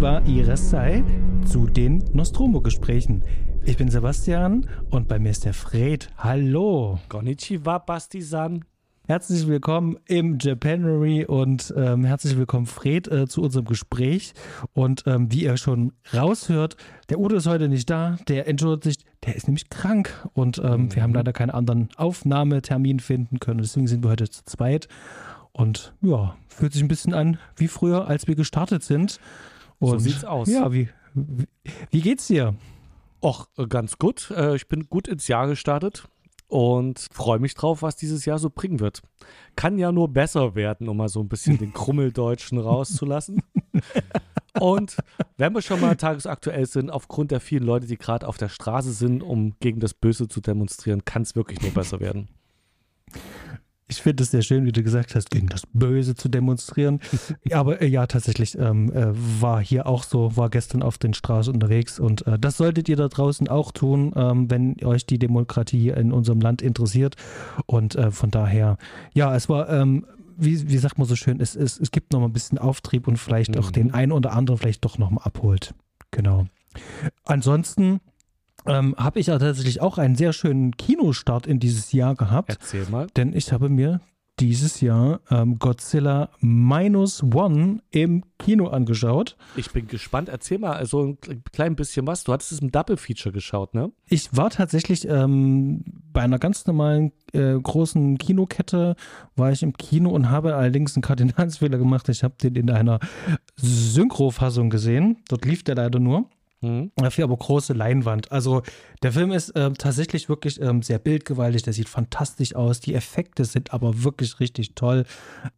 Konnichiwa Iresai zu den Nostromo-Gesprächen. Ich bin Sebastian und bei mir ist der Fred. Hallo. Konnichiwa, Basti-san. Herzlich willkommen im Japanery und ähm, herzlich willkommen, Fred, äh, zu unserem Gespräch. Und ähm, wie ihr schon raushört, der Udo ist heute nicht da, der entschuldigt sich, der ist nämlich krank und ähm, mhm. wir haben leider keinen anderen Aufnahmetermin finden können. Deswegen sind wir heute zu zweit. Und ja, fühlt sich ein bisschen an wie früher, als wir gestartet sind. Und, so sieht's aus. Ja, wie, wie, wie geht's dir? Och, ganz gut. Äh, ich bin gut ins Jahr gestartet und freue mich drauf, was dieses Jahr so bringen wird. Kann ja nur besser werden, um mal so ein bisschen den Krummeldeutschen rauszulassen. Und wenn wir schon mal tagesaktuell sind, aufgrund der vielen Leute, die gerade auf der Straße sind, um gegen das Böse zu demonstrieren, kann es wirklich nur besser werden. Ich finde es sehr schön, wie du gesagt hast, gegen das Böse zu demonstrieren. Aber äh, ja, tatsächlich ähm, äh, war hier auch so, war gestern auf den Straßen unterwegs und äh, das solltet ihr da draußen auch tun, ähm, wenn euch die Demokratie in unserem Land interessiert. Und äh, von daher, ja, es war ähm, wie, wie sagt man so schön, es, es, es gibt noch mal ein bisschen Auftrieb und vielleicht mhm. auch den einen oder anderen vielleicht doch noch mal abholt. Genau. Ansonsten ähm, habe ich ja tatsächlich auch einen sehr schönen Kinostart in dieses Jahr gehabt. Erzähl mal. Denn ich habe mir dieses Jahr ähm, Godzilla Minus One im Kino angeschaut. Ich bin gespannt. Erzähl mal so ein klein bisschen was. Du hattest es im Double Feature geschaut, ne? Ich war tatsächlich ähm, bei einer ganz normalen äh, großen Kinokette, war ich im Kino und habe allerdings einen Kardinalsfehler gemacht. Ich habe den in einer Synchrofassung gesehen. Dort lief der leider nur. Mhm. Dafür aber große Leinwand. Also der Film ist äh, tatsächlich wirklich ähm, sehr bildgewaltig, der sieht fantastisch aus. Die Effekte sind aber wirklich richtig toll.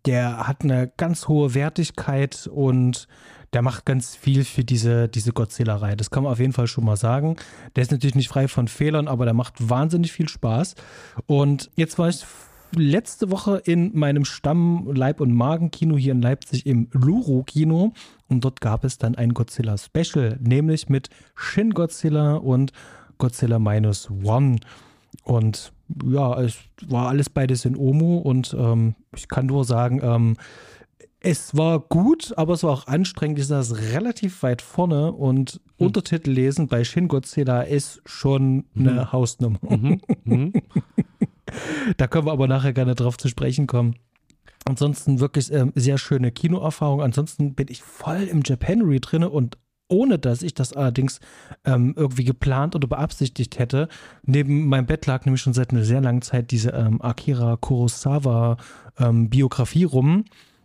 Der hat eine ganz hohe Wertigkeit und der macht ganz viel für diese, diese Godzilla-Reihe. Das kann man auf jeden Fall schon mal sagen. Der ist natürlich nicht frei von Fehlern, aber der macht wahnsinnig viel Spaß. Und jetzt war ich letzte Woche in meinem Stamm Leib- und Magen-Kino hier in Leipzig im Luro-Kino und dort gab es dann ein Godzilla-Special, nämlich mit Shin Godzilla und Godzilla Minus One. Und ja, es war alles beides in Omo und ähm, ich kann nur sagen, ähm, es war gut, aber es war auch anstrengend. Ich saß relativ weit vorne und hm. Untertitel lesen bei Shin Godzilla ist schon eine hm. Hausnummer. Mhm. Mhm. da können wir aber nachher gerne drauf zu sprechen kommen. Ansonsten wirklich ähm, sehr schöne Kinoerfahrung. Ansonsten bin ich voll im Japanery drin und ohne dass ich das allerdings ähm, irgendwie geplant oder beabsichtigt hätte. Neben meinem Bett lag nämlich schon seit einer sehr langen Zeit diese ähm, Akira Kurosawa ähm, Biografie rum.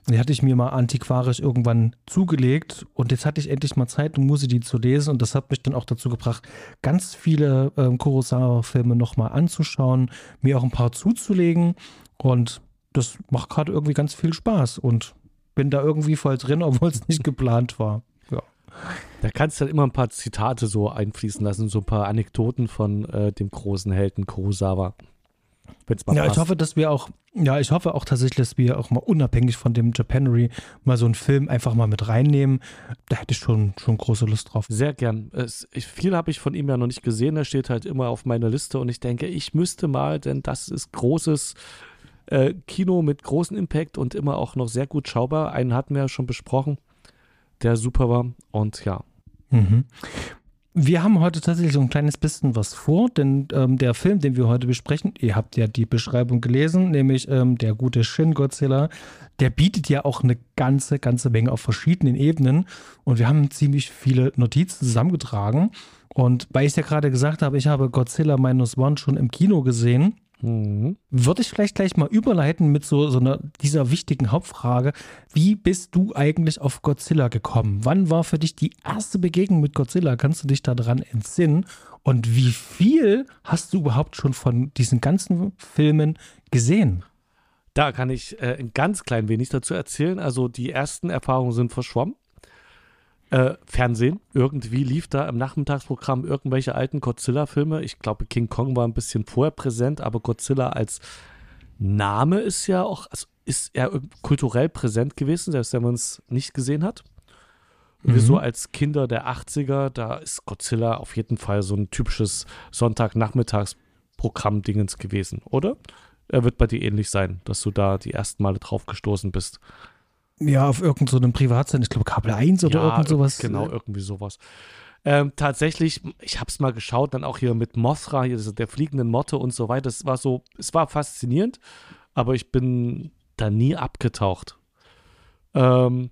Die hatte ich mir mal antiquarisch irgendwann zugelegt und jetzt hatte ich endlich mal Zeit und musste die zu lesen und das hat mich dann auch dazu gebracht, ganz viele ähm, Kurosawa-Filme nochmal anzuschauen, mir auch ein paar zuzulegen und das macht gerade irgendwie ganz viel Spaß und bin da irgendwie voll drin, obwohl es nicht geplant war. Ja. Da kannst du dann immer ein paar Zitate so einfließen lassen, so ein paar Anekdoten von äh, dem großen Helden Kurosawa. Ja, passt. ich hoffe, dass wir auch, ja, ich hoffe auch tatsächlich, dass wir auch mal unabhängig von dem Japanery mal so einen Film einfach mal mit reinnehmen. Da hätte ich schon, schon große Lust drauf. Sehr gern. Es, ich, viel habe ich von ihm ja noch nicht gesehen. Er steht halt immer auf meiner Liste und ich denke, ich müsste mal, denn das ist großes äh, Kino mit großem Impact und immer auch noch sehr gut schaubar. Einen hatten wir ja schon besprochen, der super war. Und ja. Mhm. Wir haben heute tatsächlich so ein kleines bisschen was vor, denn ähm, der Film, den wir heute besprechen, ihr habt ja die Beschreibung gelesen, nämlich ähm, der gute Shin Godzilla, der bietet ja auch eine ganze, ganze Menge auf verschiedenen Ebenen und wir haben ziemlich viele Notizen zusammengetragen. Und weil ich ja gerade gesagt habe, ich habe Godzilla Minus One schon im Kino gesehen, Mhm. Würde ich vielleicht gleich mal überleiten mit so, so einer, dieser wichtigen Hauptfrage. Wie bist du eigentlich auf Godzilla gekommen? Wann war für dich die erste Begegnung mit Godzilla? Kannst du dich daran entsinnen? Und wie viel hast du überhaupt schon von diesen ganzen Filmen gesehen? Da kann ich äh, ein ganz klein wenig dazu erzählen. Also die ersten Erfahrungen sind verschwommen äh, Fernsehen. Irgendwie lief da im Nachmittagsprogramm irgendwelche alten Godzilla-Filme. Ich glaube, King Kong war ein bisschen vorher präsent, aber Godzilla als Name ist ja auch, also ist er kulturell präsent gewesen, selbst wenn man es nicht gesehen hat. Mhm. Wir so als Kinder der 80er, da ist Godzilla auf jeden Fall so ein typisches Sonntagnachmittagsprogramm-Dingens gewesen, oder? Er wird bei dir ähnlich sein, dass du da die ersten Male drauf gestoßen bist. Ja, auf irgendeinem so Privatsender, ich glaube Kabel 1 oder ja, irgend sowas. Genau, irgendwie sowas. Ähm, tatsächlich, ich habe es mal geschaut, dann auch hier mit Mothra, hier der fliegenden Motte und so weiter. Es war so, es war faszinierend, aber ich bin da nie abgetaucht. Ähm,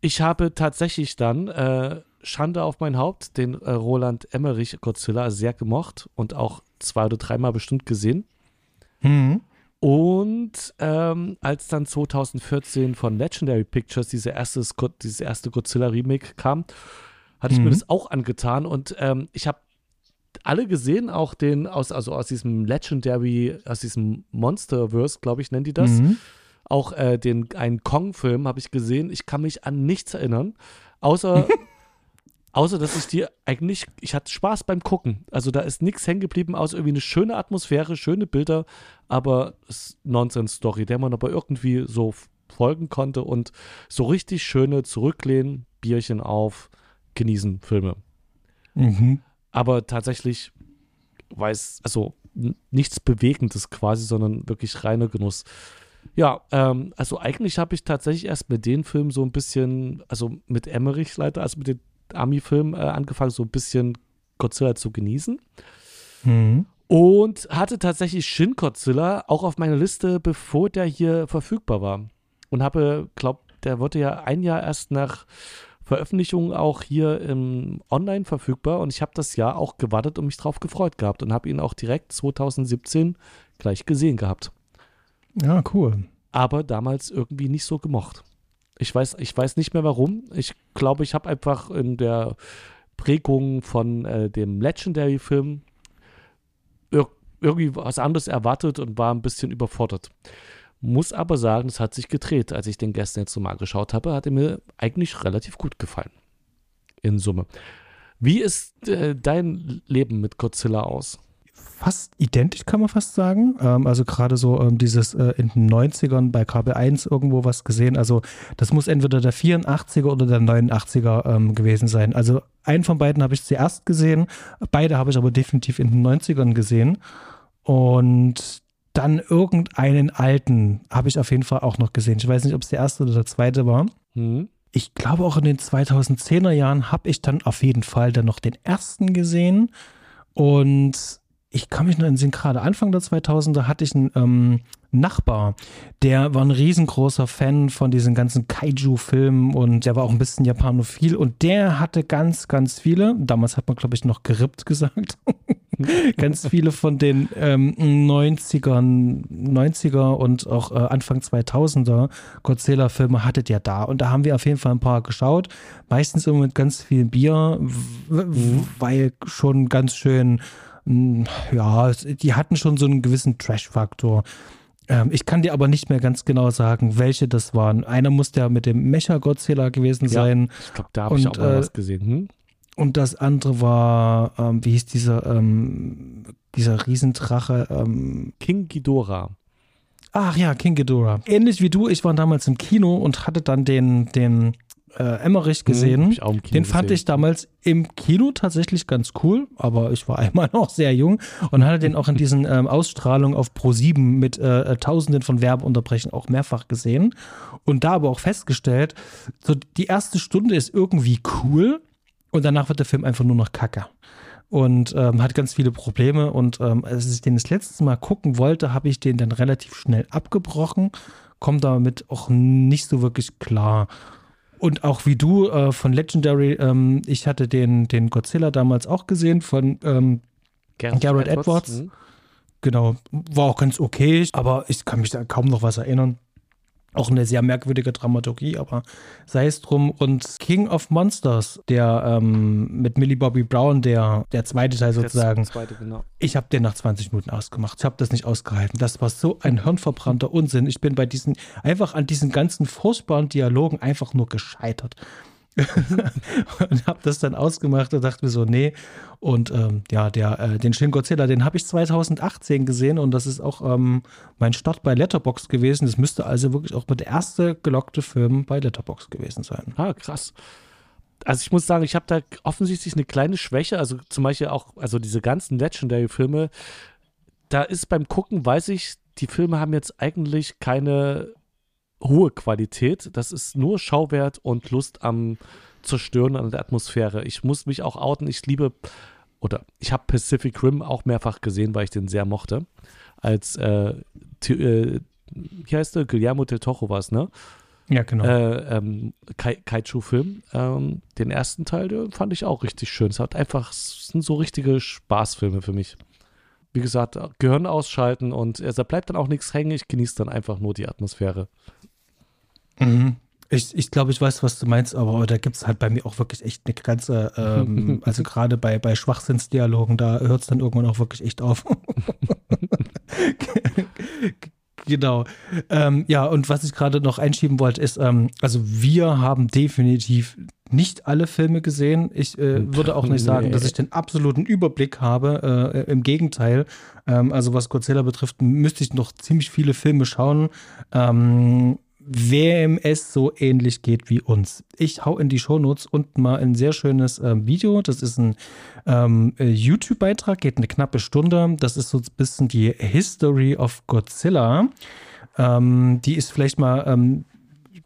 ich habe tatsächlich dann äh, Schande auf mein Haupt, den äh, Roland Emmerich Godzilla sehr gemocht und auch zwei oder dreimal bestimmt gesehen. Mhm. Und ähm, als dann 2014 von Legendary Pictures diese erste, dieses erste Godzilla-Remake kam, hatte ich mhm. mir das auch angetan und ähm, ich habe alle gesehen, auch den aus, also aus diesem Legendary, aus diesem Monsterverse, glaube ich, nennen die das. Mhm. Auch äh, den einen Kong-Film habe ich gesehen. Ich kann mich an nichts erinnern, außer Außer, dass ich dir eigentlich, ich hatte Spaß beim Gucken. Also da ist nichts hängen geblieben, außer irgendwie eine schöne Atmosphäre, schöne Bilder, aber es Nonsense-Story, der man aber irgendwie so folgen konnte und so richtig schöne Zurücklehnen, Bierchen auf, genießen Filme. Mhm. Aber tatsächlich weiß, also nichts Bewegendes quasi, sondern wirklich reiner Genuss. Ja, ähm, also eigentlich habe ich tatsächlich erst mit den Filmen so ein bisschen, also mit Emmerich leider, also mit den Ami-Film äh, angefangen, so ein bisschen Godzilla zu genießen. Mhm. Und hatte tatsächlich Shin Godzilla auch auf meiner Liste, bevor der hier verfügbar war. Und habe, glaube, der wurde ja ein Jahr erst nach Veröffentlichung auch hier im Online verfügbar. Und ich habe das Jahr auch gewartet und mich drauf gefreut gehabt und habe ihn auch direkt 2017 gleich gesehen gehabt. Ja, cool. Aber damals irgendwie nicht so gemocht. Ich weiß, ich weiß nicht mehr warum. Ich glaube, ich habe einfach in der Prägung von äh, dem Legendary-Film ir irgendwie was anderes erwartet und war ein bisschen überfordert. Muss aber sagen, es hat sich gedreht. Als ich den gestern jetzt nochmal geschaut habe, hat er mir eigentlich relativ gut gefallen. In Summe. Wie ist äh, dein Leben mit Godzilla aus? Fast identisch, kann man fast sagen. Ähm, also gerade so ähm, dieses äh, in den 90ern bei KB1 irgendwo was gesehen. Also das muss entweder der 84er oder der 89er ähm, gewesen sein. Also einen von beiden habe ich zuerst gesehen, beide habe ich aber definitiv in den 90ern gesehen. Und dann irgendeinen alten habe ich auf jeden Fall auch noch gesehen. Ich weiß nicht, ob es der erste oder der zweite war. Mhm. Ich glaube, auch in den 2010er Jahren habe ich dann auf jeden Fall dann noch den ersten gesehen. Und ich kann mich nur entsinnen, gerade Anfang der 2000er hatte ich einen ähm, Nachbar, der war ein riesengroßer Fan von diesen ganzen Kaiju-Filmen und der war auch ein bisschen japanophil und der hatte ganz, ganz viele, damals hat man glaube ich noch gerippt gesagt, ganz viele von den ähm, 90ern, 90er und auch äh, Anfang 2000er Godzilla-Filme hattet ihr da und da haben wir auf jeden Fall ein paar geschaut, meistens immer mit ganz viel Bier, mhm. weil schon ganz schön ja, die hatten schon so einen gewissen Trash-Faktor. Ähm, ich kann dir aber nicht mehr ganz genau sagen, welche das waren. Einer muss ja mit dem Mecha-Godzilla gewesen sein. Ja, ich glaube, da habe ich auch mal äh, was gesehen. Hm? Und das andere war, ähm, wie hieß dieser, ähm, dieser Riesendrache? Ähm, King Ghidorah. Ach ja, King Ghidorah. Ähnlich wie du, ich war damals im Kino und hatte dann den, den äh, Emmerich gesehen. Hm, Den fand gesehen. ich damals im Kino tatsächlich ganz cool, aber ich war einmal noch sehr jung und hatte den auch in diesen ähm, Ausstrahlungen auf Pro7 mit äh, äh Tausenden von Werbeunterbrechen auch mehrfach gesehen und da aber auch festgestellt, so die erste Stunde ist irgendwie cool und danach wird der Film einfach nur noch kacke und ähm, hat ganz viele Probleme. Und ähm, als ich den das letzte Mal gucken wollte, habe ich den dann relativ schnell abgebrochen, komme damit auch nicht so wirklich klar. Und auch wie du äh, von Legendary, ähm, ich hatte den, den Godzilla damals auch gesehen von ähm, Garrett, Garrett Edwards. Edwards. Mhm. Genau, war auch ganz okay, aber ich kann mich da kaum noch was erinnern. Auch eine sehr merkwürdige Dramaturgie, aber sei es drum. Und King of Monsters, der ähm, mit Millie Bobby Brown, der, der zweite Teil sozusagen. Der zweite, genau. Ich habe den nach 20 Minuten ausgemacht. Ich habe das nicht ausgehalten. Das war so ein hirnverbrannter Unsinn. Ich bin bei diesen, einfach an diesen ganzen furchtbaren Dialogen einfach nur gescheitert. und habe das dann ausgemacht und dachte mir so, nee. Und ähm, ja, der, äh, den Shin Godzilla, den habe ich 2018 gesehen und das ist auch ähm, mein Start bei Letterbox gewesen. Das müsste also wirklich auch der erste gelockte Film bei Letterbox gewesen sein. Ah, krass. Also ich muss sagen, ich habe da offensichtlich eine kleine Schwäche. Also zum Beispiel auch, also diese ganzen Legendary-Filme, da ist beim Gucken, weiß ich, die Filme haben jetzt eigentlich keine hohe Qualität. Das ist nur Schauwert und Lust am Zerstören an der Atmosphäre. Ich muss mich auch outen. Ich liebe, oder ich habe Pacific Rim auch mehrfach gesehen, weil ich den sehr mochte. Als, äh, äh, wie heißt der? Guillermo del Toro war es, ne? Ja, genau. Äh, ähm, Kai Kaiju-Film. Ähm, den ersten Teil, den fand ich auch richtig schön. Es hat einfach, es sind so richtige Spaßfilme für mich. Wie gesagt, Gehirn ausschalten und äh, da bleibt dann auch nichts hängen. Ich genieße dann einfach nur die Atmosphäre. Mhm. Ich, ich glaube, ich weiß, was du meinst, aber da gibt es halt bei mir auch wirklich echt eine Grenze. Ähm, also gerade bei, bei Schwachsinnsdialogen, da hört es dann irgendwann auch wirklich echt auf. genau. Ähm, ja, und was ich gerade noch einschieben wollte, ist, ähm, also wir haben definitiv nicht alle Filme gesehen. Ich äh, würde auch nicht sagen, dass ich den absoluten Überblick habe. Äh, Im Gegenteil. Ähm, also was Godzilla betrifft, müsste ich noch ziemlich viele Filme schauen. Ähm, wem es so ähnlich geht wie uns. Ich hau in die Shownotes unten mal ein sehr schönes äh, Video. Das ist ein ähm, äh, YouTube-Beitrag, geht eine knappe Stunde. Das ist so ein bisschen die History of Godzilla. Ähm, die ist vielleicht mal ähm,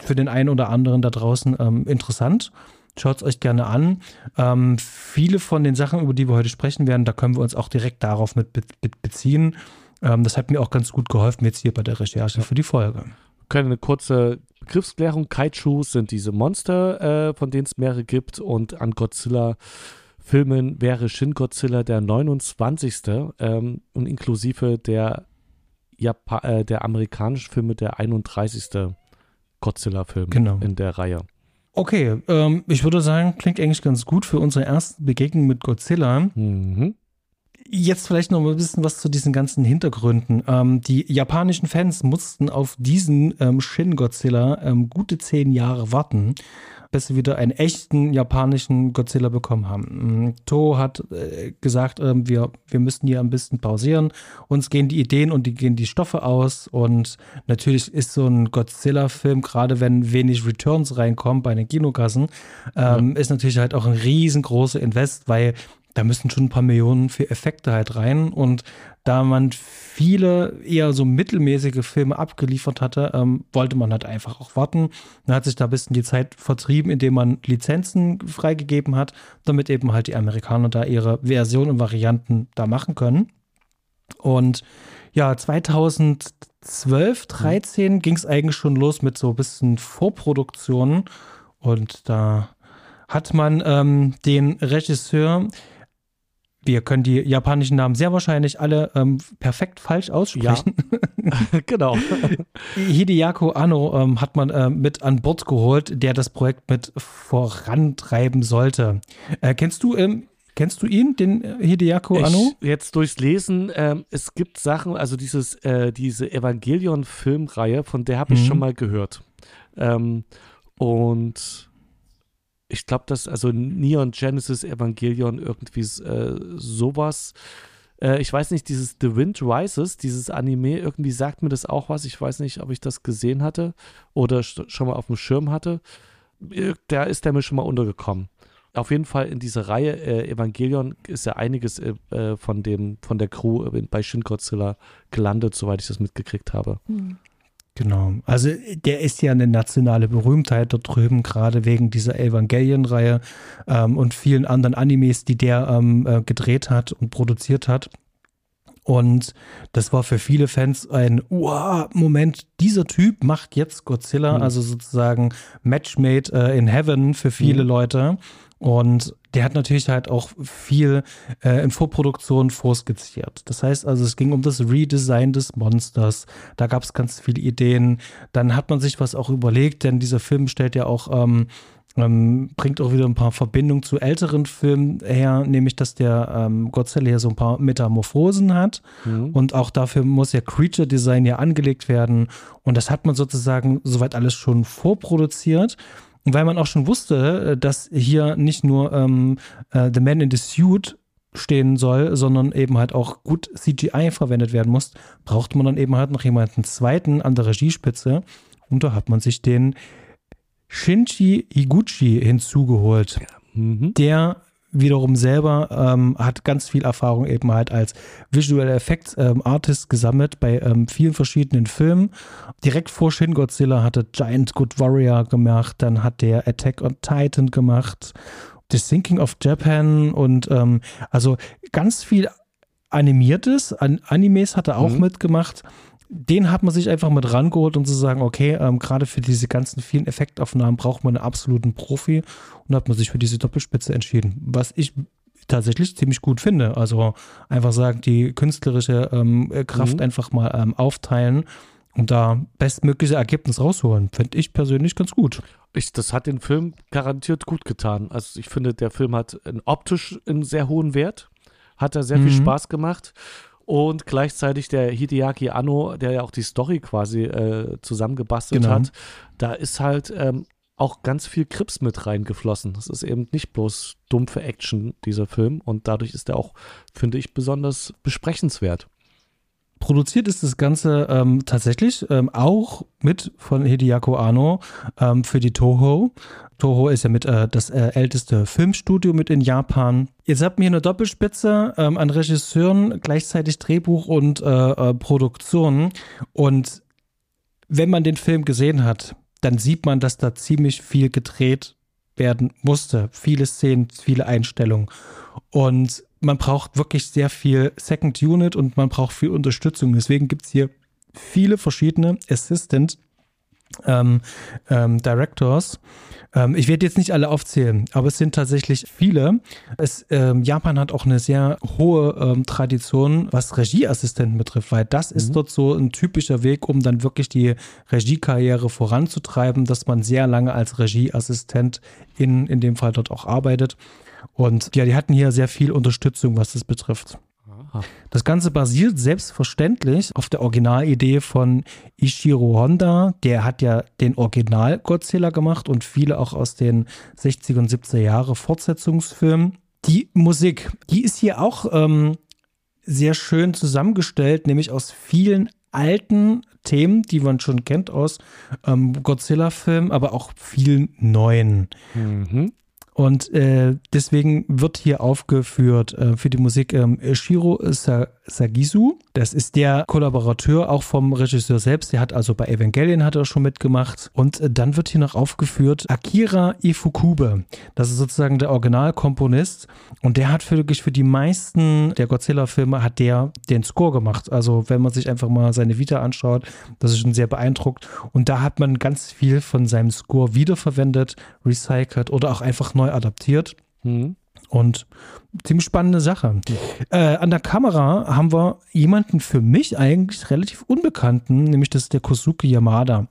für den einen oder anderen da draußen ähm, interessant. Schaut es euch gerne an. Ähm, viele von den Sachen, über die wir heute sprechen werden, da können wir uns auch direkt darauf mit be be beziehen. Ähm, das hat mir auch ganz gut geholfen jetzt hier bei der Recherche für die Folge können eine kurze Begriffsklärung. Kaijus sind diese Monster, äh, von denen es mehrere gibt. Und an Godzilla-Filmen wäre Shin Godzilla der 29. Ähm, und inklusive der, Japa äh, der amerikanischen Filme der 31. Godzilla-Film genau. in der Reihe. Okay, ähm, ich würde sagen, klingt eigentlich ganz gut für unsere erste Begegnung mit Godzilla. Mhm. Jetzt vielleicht noch mal ein bisschen was zu diesen ganzen Hintergründen. Ähm, die japanischen Fans mussten auf diesen ähm, Shin Godzilla ähm, gute zehn Jahre warten, bis sie wieder einen echten japanischen Godzilla bekommen haben. Ähm, To hat äh, gesagt, äh, wir, wir müssen hier ein bisschen pausieren. Uns gehen die Ideen und die gehen die Stoffe aus. Und natürlich ist so ein Godzilla-Film, gerade wenn wenig Returns reinkommen bei den Kinokassen, ähm, ja. ist natürlich halt auch ein riesengroßer Invest, weil da müssen schon ein paar Millionen für Effekte halt rein. Und da man viele eher so mittelmäßige Filme abgeliefert hatte, ähm, wollte man halt einfach auch warten. Dann hat sich da ein bisschen die Zeit vertrieben, indem man Lizenzen freigegeben hat, damit eben halt die Amerikaner da ihre Versionen und Varianten da machen können. Und ja, 2012, 13 ging es eigentlich schon los mit so ein bisschen Vorproduktionen. Und da hat man ähm, den Regisseur wir können die japanischen Namen sehr wahrscheinlich alle ähm, perfekt falsch aussprechen. Ja. genau. Hideako Anno ähm, hat man äh, mit an Bord geholt, der das Projekt mit vorantreiben sollte. Äh, kennst du ähm, Kennst du ihn, den äh, Hideako Anno? Ich, jetzt durchs Lesen, ähm, es gibt Sachen, also dieses, äh, diese Evangelion-Filmreihe, von der habe ich mhm. schon mal gehört. Ähm, und ich glaube, dass also Neon Genesis Evangelion irgendwie äh, sowas. Äh, ich weiß nicht, dieses The Wind Rises, dieses Anime, irgendwie sagt mir das auch was. Ich weiß nicht, ob ich das gesehen hatte oder schon mal auf dem Schirm hatte. Da ist der mir schon mal untergekommen. Auf jeden Fall in dieser Reihe äh, Evangelion ist ja einiges äh, äh von dem von der Crew bei Shin Godzilla gelandet, soweit ich das mitgekriegt habe. Mhm. Genau. Also der ist ja eine nationale Berühmtheit dort drüben, gerade wegen dieser Evangelion-Reihe ähm, und vielen anderen Animes, die der ähm, äh, gedreht hat und produziert hat. Und das war für viele Fans ein, wow, Moment, dieser Typ macht jetzt Godzilla, mhm. also sozusagen Matchmade äh, in Heaven für viele mhm. Leute. Und der hat natürlich halt auch viel äh, in Vorproduktion vorskizziert. Das heißt also, es ging um das Redesign des Monsters. Da gab es ganz viele Ideen. Dann hat man sich was auch überlegt, denn dieser Film stellt ja auch, ähm, ähm, bringt auch wieder ein paar Verbindungen zu älteren Filmen her, nämlich dass der ähm, Godzilla hier so ein paar Metamorphosen hat. Mhm. Und auch dafür muss ja Creature Design ja angelegt werden. Und das hat man sozusagen soweit alles schon vorproduziert weil man auch schon wusste, äh, dass hier nicht nur ähm, äh, The Man in the Suit stehen soll, sondern eben halt auch gut CGI verwendet werden muss, braucht man dann eben halt noch jemanden zweiten an der Regiespitze. Und da hat man sich den Shinji Higuchi hinzugeholt. Ja. Mhm. Der wiederum selber ähm, hat ganz viel Erfahrung eben halt als Visual Effects ähm, Artist gesammelt bei ähm, vielen verschiedenen Filmen. Direkt vor Shin Godzilla hatte Giant Good Warrior gemacht, dann hat der Attack on Titan gemacht, The Thinking of Japan und ähm, also ganz viel animiertes, An Animes hat er auch mhm. mitgemacht den hat man sich einfach mit rangeholt, um zu sagen, okay, ähm, gerade für diese ganzen vielen Effektaufnahmen braucht man einen absoluten Profi und hat man sich für diese Doppelspitze entschieden, was ich tatsächlich ziemlich gut finde. Also einfach sagen, die künstlerische ähm, Kraft mhm. einfach mal ähm, aufteilen und da bestmögliche Ergebnis rausholen, finde ich persönlich ganz gut. Ich, das hat den Film garantiert gut getan. Also ich finde, der Film hat optisch einen sehr hohen Wert, hat da sehr mhm. viel Spaß gemacht und gleichzeitig der Hideaki Anno, der ja auch die Story quasi äh, zusammengebastelt genau. hat, da ist halt ähm, auch ganz viel Krips mit reingeflossen. Das ist eben nicht bloß dumpfe Action, dieser Film. Und dadurch ist er auch, finde ich, besonders besprechenswert. Produziert ist das Ganze ähm, tatsächlich ähm, auch mit von Hideako Anno ähm, für die Toho. Toho ist ja mit äh, das äh, älteste Filmstudio mit in Japan. Jetzt habt ihr hier eine Doppelspitze ähm, an Regisseuren, gleichzeitig Drehbuch und äh, äh, Produktion. Und wenn man den Film gesehen hat, dann sieht man, dass da ziemlich viel gedreht werden musste. Viele Szenen, viele Einstellungen. Und man braucht wirklich sehr viel Second Unit und man braucht viel Unterstützung. Deswegen gibt es hier viele verschiedene Assistant ähm, ähm, Directors. Ähm, ich werde jetzt nicht alle aufzählen, aber es sind tatsächlich viele. Es, ähm, Japan hat auch eine sehr hohe ähm, Tradition, was Regieassistenten betrifft, weil das mhm. ist dort so ein typischer Weg, um dann wirklich die Regiekarriere voranzutreiben, dass man sehr lange als Regieassistent in, in dem Fall dort auch arbeitet. Und ja, die hatten hier sehr viel Unterstützung, was das betrifft. Das Ganze basiert selbstverständlich auf der Originalidee von Ishiro Honda. Der hat ja den Original Godzilla gemacht und viele auch aus den 60er und 70er Jahre Fortsetzungsfilmen. Die Musik, die ist hier auch ähm, sehr schön zusammengestellt, nämlich aus vielen alten Themen, die man schon kennt aus ähm, Godzilla-Filmen, aber auch vielen neuen. Mhm. Und äh, deswegen wird hier aufgeführt äh, für die Musik ähm, Shiro Sa Sagisu. Das ist der Kollaborateur auch vom Regisseur selbst. Der hat also bei Evangelion hat er schon mitgemacht. Und äh, dann wird hier noch aufgeführt Akira Ifukube. Das ist sozusagen der Originalkomponist. Und der hat für, wirklich für die meisten der Godzilla-Filme hat der den Score gemacht. Also wenn man sich einfach mal seine Vita anschaut, das ist schon sehr beeindruckt. Und da hat man ganz viel von seinem Score wiederverwendet, recycelt oder auch einfach neu adaptiert. Mhm. Und ziemlich spannende Sache. Äh, an der Kamera haben wir jemanden für mich eigentlich relativ unbekannten, nämlich das ist der Kosuke Yamada.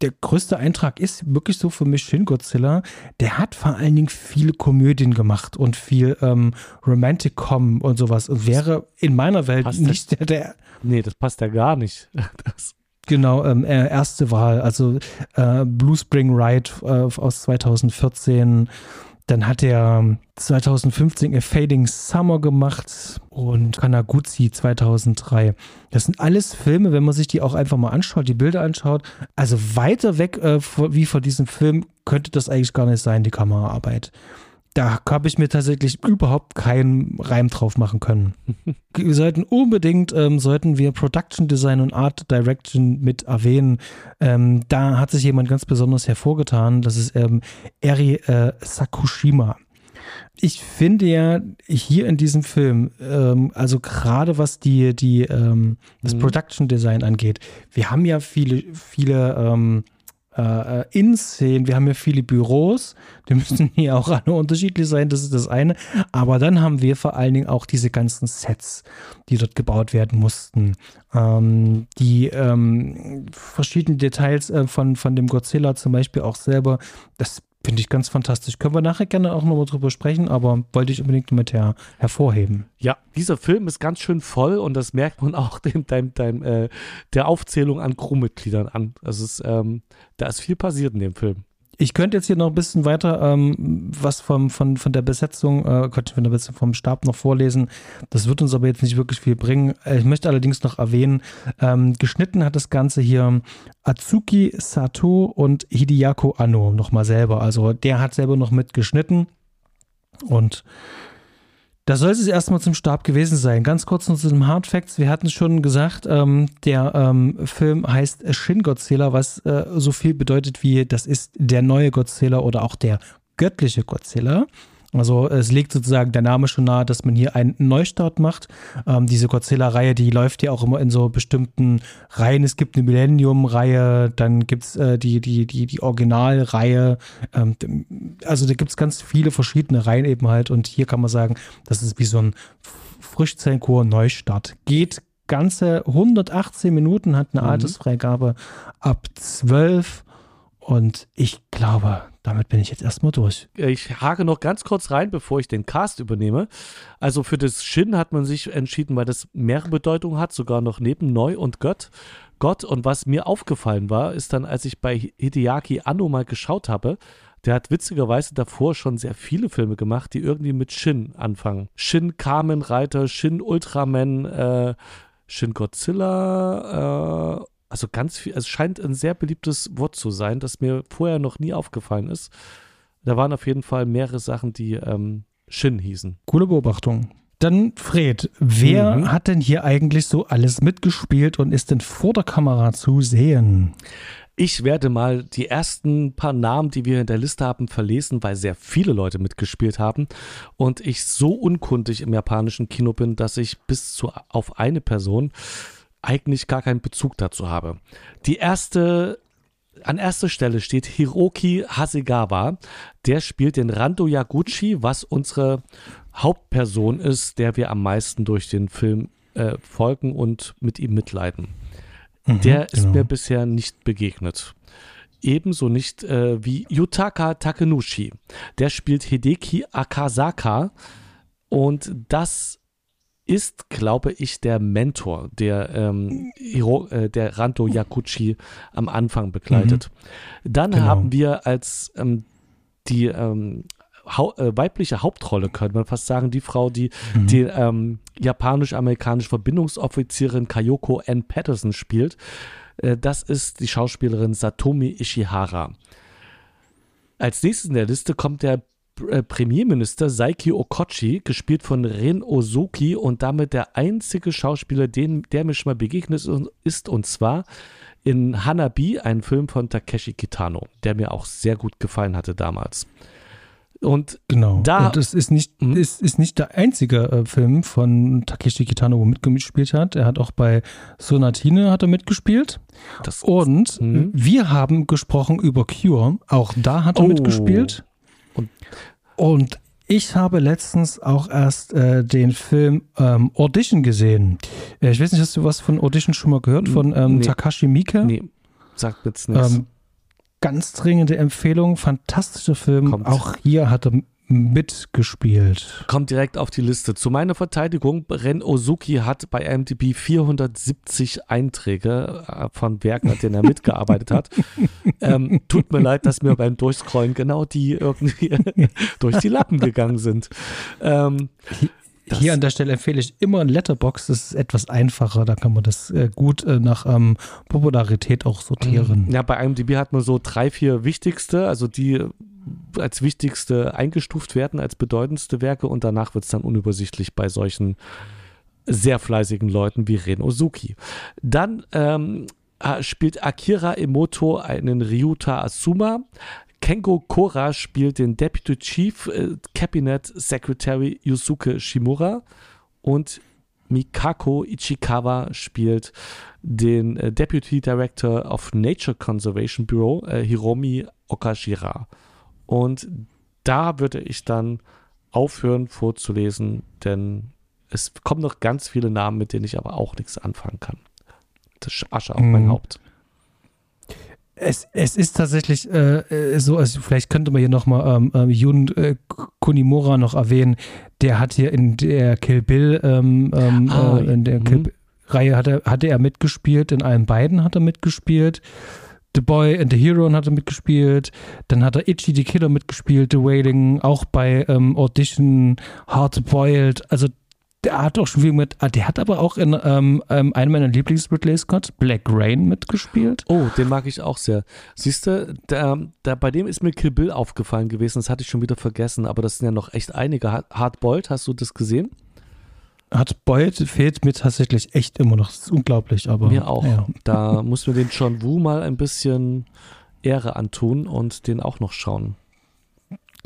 Der größte Eintrag ist wirklich so für mich Shin Godzilla. Der hat vor allen Dingen viele Komödien gemacht und viel ähm, Romantic-Com und sowas und wäre in meiner Welt passt nicht der, der. Nee, das passt ja gar nicht. Das Genau, ähm, erste Wahl, also äh, Blue Spring Ride äh, aus 2014 dann hat er 2015 A Fading Summer gemacht und Kanaguchi 2003. Das sind alles Filme, wenn man sich die auch einfach mal anschaut, die Bilder anschaut. Also weiter weg äh, wie vor diesem Film könnte das eigentlich gar nicht sein, die Kameraarbeit da habe ich mir tatsächlich überhaupt keinen Reim drauf machen können. wir sollten unbedingt, ähm, sollten wir Production Design und Art Direction mit erwähnen. Ähm, da hat sich jemand ganz besonders hervorgetan. Das ist ähm, Eri äh, Sakushima. Ich finde ja hier in diesem Film, ähm, also gerade was die, die, ähm, das mhm. Production Design angeht, wir haben ja viele, viele äh, In-Szenen. Wir haben ja viele Büros, die müssen hier auch alle unterschiedlich sein, das ist das eine. Aber dann haben wir vor allen Dingen auch diese ganzen Sets, die dort gebaut werden mussten. Ähm, die ähm, verschiedenen Details äh, von, von dem Godzilla zum Beispiel auch selber, das Finde ich ganz fantastisch. Können wir nachher gerne auch nochmal drüber sprechen, aber wollte ich unbedingt mit her hervorheben. Ja, dieser Film ist ganz schön voll und das merkt man auch dem, dem, dem, äh, der Aufzählung an Crewmitgliedern an. Also es, ähm, da ist viel passiert in dem Film. Ich könnte jetzt hier noch ein bisschen weiter ähm, was vom, von, von der Besetzung, äh, könnte ich von der Besetzung vom Stab noch vorlesen. Das wird uns aber jetzt nicht wirklich viel bringen. Ich möchte allerdings noch erwähnen, ähm, geschnitten hat das Ganze hier Atsuki Sato und Hideako Anno nochmal selber. Also der hat selber noch mitgeschnitten. Und da soll es erstmal zum Start gewesen sein. Ganz kurz noch zu den Hard Facts. Wir hatten schon gesagt, ähm, der ähm, Film heißt Shin Godzilla, was äh, so viel bedeutet wie, das ist der neue Godzilla oder auch der göttliche Godzilla. Also es legt sozusagen der Name schon nahe, dass man hier einen Neustart macht. Ähm, diese Godzilla-Reihe, die läuft ja auch immer in so bestimmten Reihen. Es gibt eine Millennium-Reihe, dann gibt es äh, die, die, die, die Originalreihe. Ähm, also da gibt es ganz viele verschiedene Reihen eben halt. Und hier kann man sagen, das ist wie so ein Frischzellenkur-Neustart. Geht ganze 118 Minuten, hat eine mhm. Altersfreigabe ab 12 und ich glaube, damit bin ich jetzt erstmal durch. Ich hake noch ganz kurz rein, bevor ich den Cast übernehme. Also für das Shin hat man sich entschieden, weil das mehrere Bedeutungen hat, sogar noch neben Neu und Gott. Gott. Und was mir aufgefallen war, ist dann, als ich bei Hideaki Anno mal geschaut habe, der hat witzigerweise davor schon sehr viele Filme gemacht, die irgendwie mit Shin anfangen. Shin Kamen Reiter, Shin Ultraman, äh, Shin Godzilla, äh, also ganz viel, es scheint ein sehr beliebtes Wort zu sein, das mir vorher noch nie aufgefallen ist. Da waren auf jeden Fall mehrere Sachen, die ähm, Shin hießen. Coole Beobachtung. Dann Fred, wer mhm. hat denn hier eigentlich so alles mitgespielt und ist denn vor der Kamera zu sehen? Ich werde mal die ersten paar Namen, die wir in der Liste haben, verlesen, weil sehr viele Leute mitgespielt haben und ich so unkundig im japanischen Kino bin, dass ich bis zu auf eine Person eigentlich gar keinen Bezug dazu habe. Die erste an erster Stelle steht Hiroki Hasegawa. Der spielt den Rando Yaguchi, was unsere Hauptperson ist, der wir am meisten durch den Film äh, folgen und mit ihm mitleiden. Mhm, der ist genau. mir bisher nicht begegnet. Ebenso nicht äh, wie Yutaka Takenushi. Der spielt Hideki Akasaka. Und das ist, glaube ich, der Mentor, der, ähm, Hiro, äh, der Ranto Yakuchi am Anfang begleitet. Mhm. Dann genau. haben wir als ähm, die ähm, hau äh, weibliche Hauptrolle, könnte man fast sagen, die Frau, die mhm. die ähm, japanisch-amerikanische Verbindungsoffizierin Kayoko N. Patterson spielt. Äh, das ist die Schauspielerin Satomi Ishihara. Als nächstes in der Liste kommt der Premierminister Saiki Okochi, gespielt von Ren Ozuki und damit der einzige Schauspieler, den, der mir schon mal begegnet ist, und zwar in Hanabi, ein Film von Takeshi Kitano, der mir auch sehr gut gefallen hatte damals. Und genau. Da, und das ist nicht, mhm. ist, ist nicht der einzige äh, Film von Takeshi Kitano, wo mitgespielt hat. Er hat auch bei Sonatine hat er mitgespielt. Das und mh. wir haben gesprochen über Cure. Auch da hat er oh. mitgespielt. Und, und ich habe letztens auch erst äh, den Film ähm, Audition gesehen. Äh, ich weiß nicht, hast du was von Audition schon mal gehört? Von ähm, nee. Takashi Miike? Nee, sagt jetzt nichts. Ähm, ganz dringende Empfehlung, fantastischer Film. Kommt. Auch hier hat er mitgespielt. Kommt direkt auf die Liste. Zu meiner Verteidigung, Ren Ozuki hat bei IMDb 470 Einträge äh, von Werken, an denen er mitgearbeitet hat. ähm, tut mir leid, dass mir beim Durchscrollen genau die irgendwie durch die Lappen gegangen sind. Ähm, das Hier an der Stelle empfehle ich immer ein Letterbox, das ist etwas einfacher, da kann man das äh, gut äh, nach ähm, Popularität auch sortieren. Ja, bei IMDb hat man so drei, vier wichtigste, also die als wichtigste eingestuft werden, als bedeutendste Werke und danach wird es dann unübersichtlich bei solchen sehr fleißigen Leuten wie Ren Ozuki. Dann ähm, spielt Akira Emoto einen Ryuta Asuma. Kengo Kora spielt den Deputy Chief äh, Cabinet Secretary Yusuke Shimura und Mikako Ichikawa spielt den äh, Deputy Director of Nature Conservation Bureau äh, Hiromi Okashira. Und da würde ich dann aufhören vorzulesen, denn es kommen noch ganz viele Namen, mit denen ich aber auch nichts anfangen kann. Das ist Asche auf mein mhm. Haupt. Es, es ist tatsächlich äh, so, also vielleicht könnte man hier nochmal ähm, ähm, Jun äh, Kunimura noch erwähnen. Der hat hier in der Kill Bill, ähm, ähm ah, äh, in der Kill mhm. Reihe hat er, hatte er mitgespielt, in allen beiden hat er mitgespielt. The Boy and the Hero hat er mitgespielt. Dann hat er Itchy the Killer mitgespielt, The Wailing, auch bei ähm, Audition, Hard Boiled. Also der hat auch schon viel mit, ah, der hat aber auch in ähm, ähm, einem meiner Lieblings-Ridley Scott, Black Rain, mitgespielt. Oh, den mag ich auch sehr. Siehst du, der, der, bei dem ist mir Kill Bill aufgefallen gewesen, das hatte ich schon wieder vergessen, aber das sind ja noch echt einige. Hardboiled, hast du das gesehen? Hardboiled fehlt mir tatsächlich echt immer noch. Das ist unglaublich, aber. Mir auch. Ja. Da muss mir den John Woo mal ein bisschen Ehre antun und den auch noch schauen.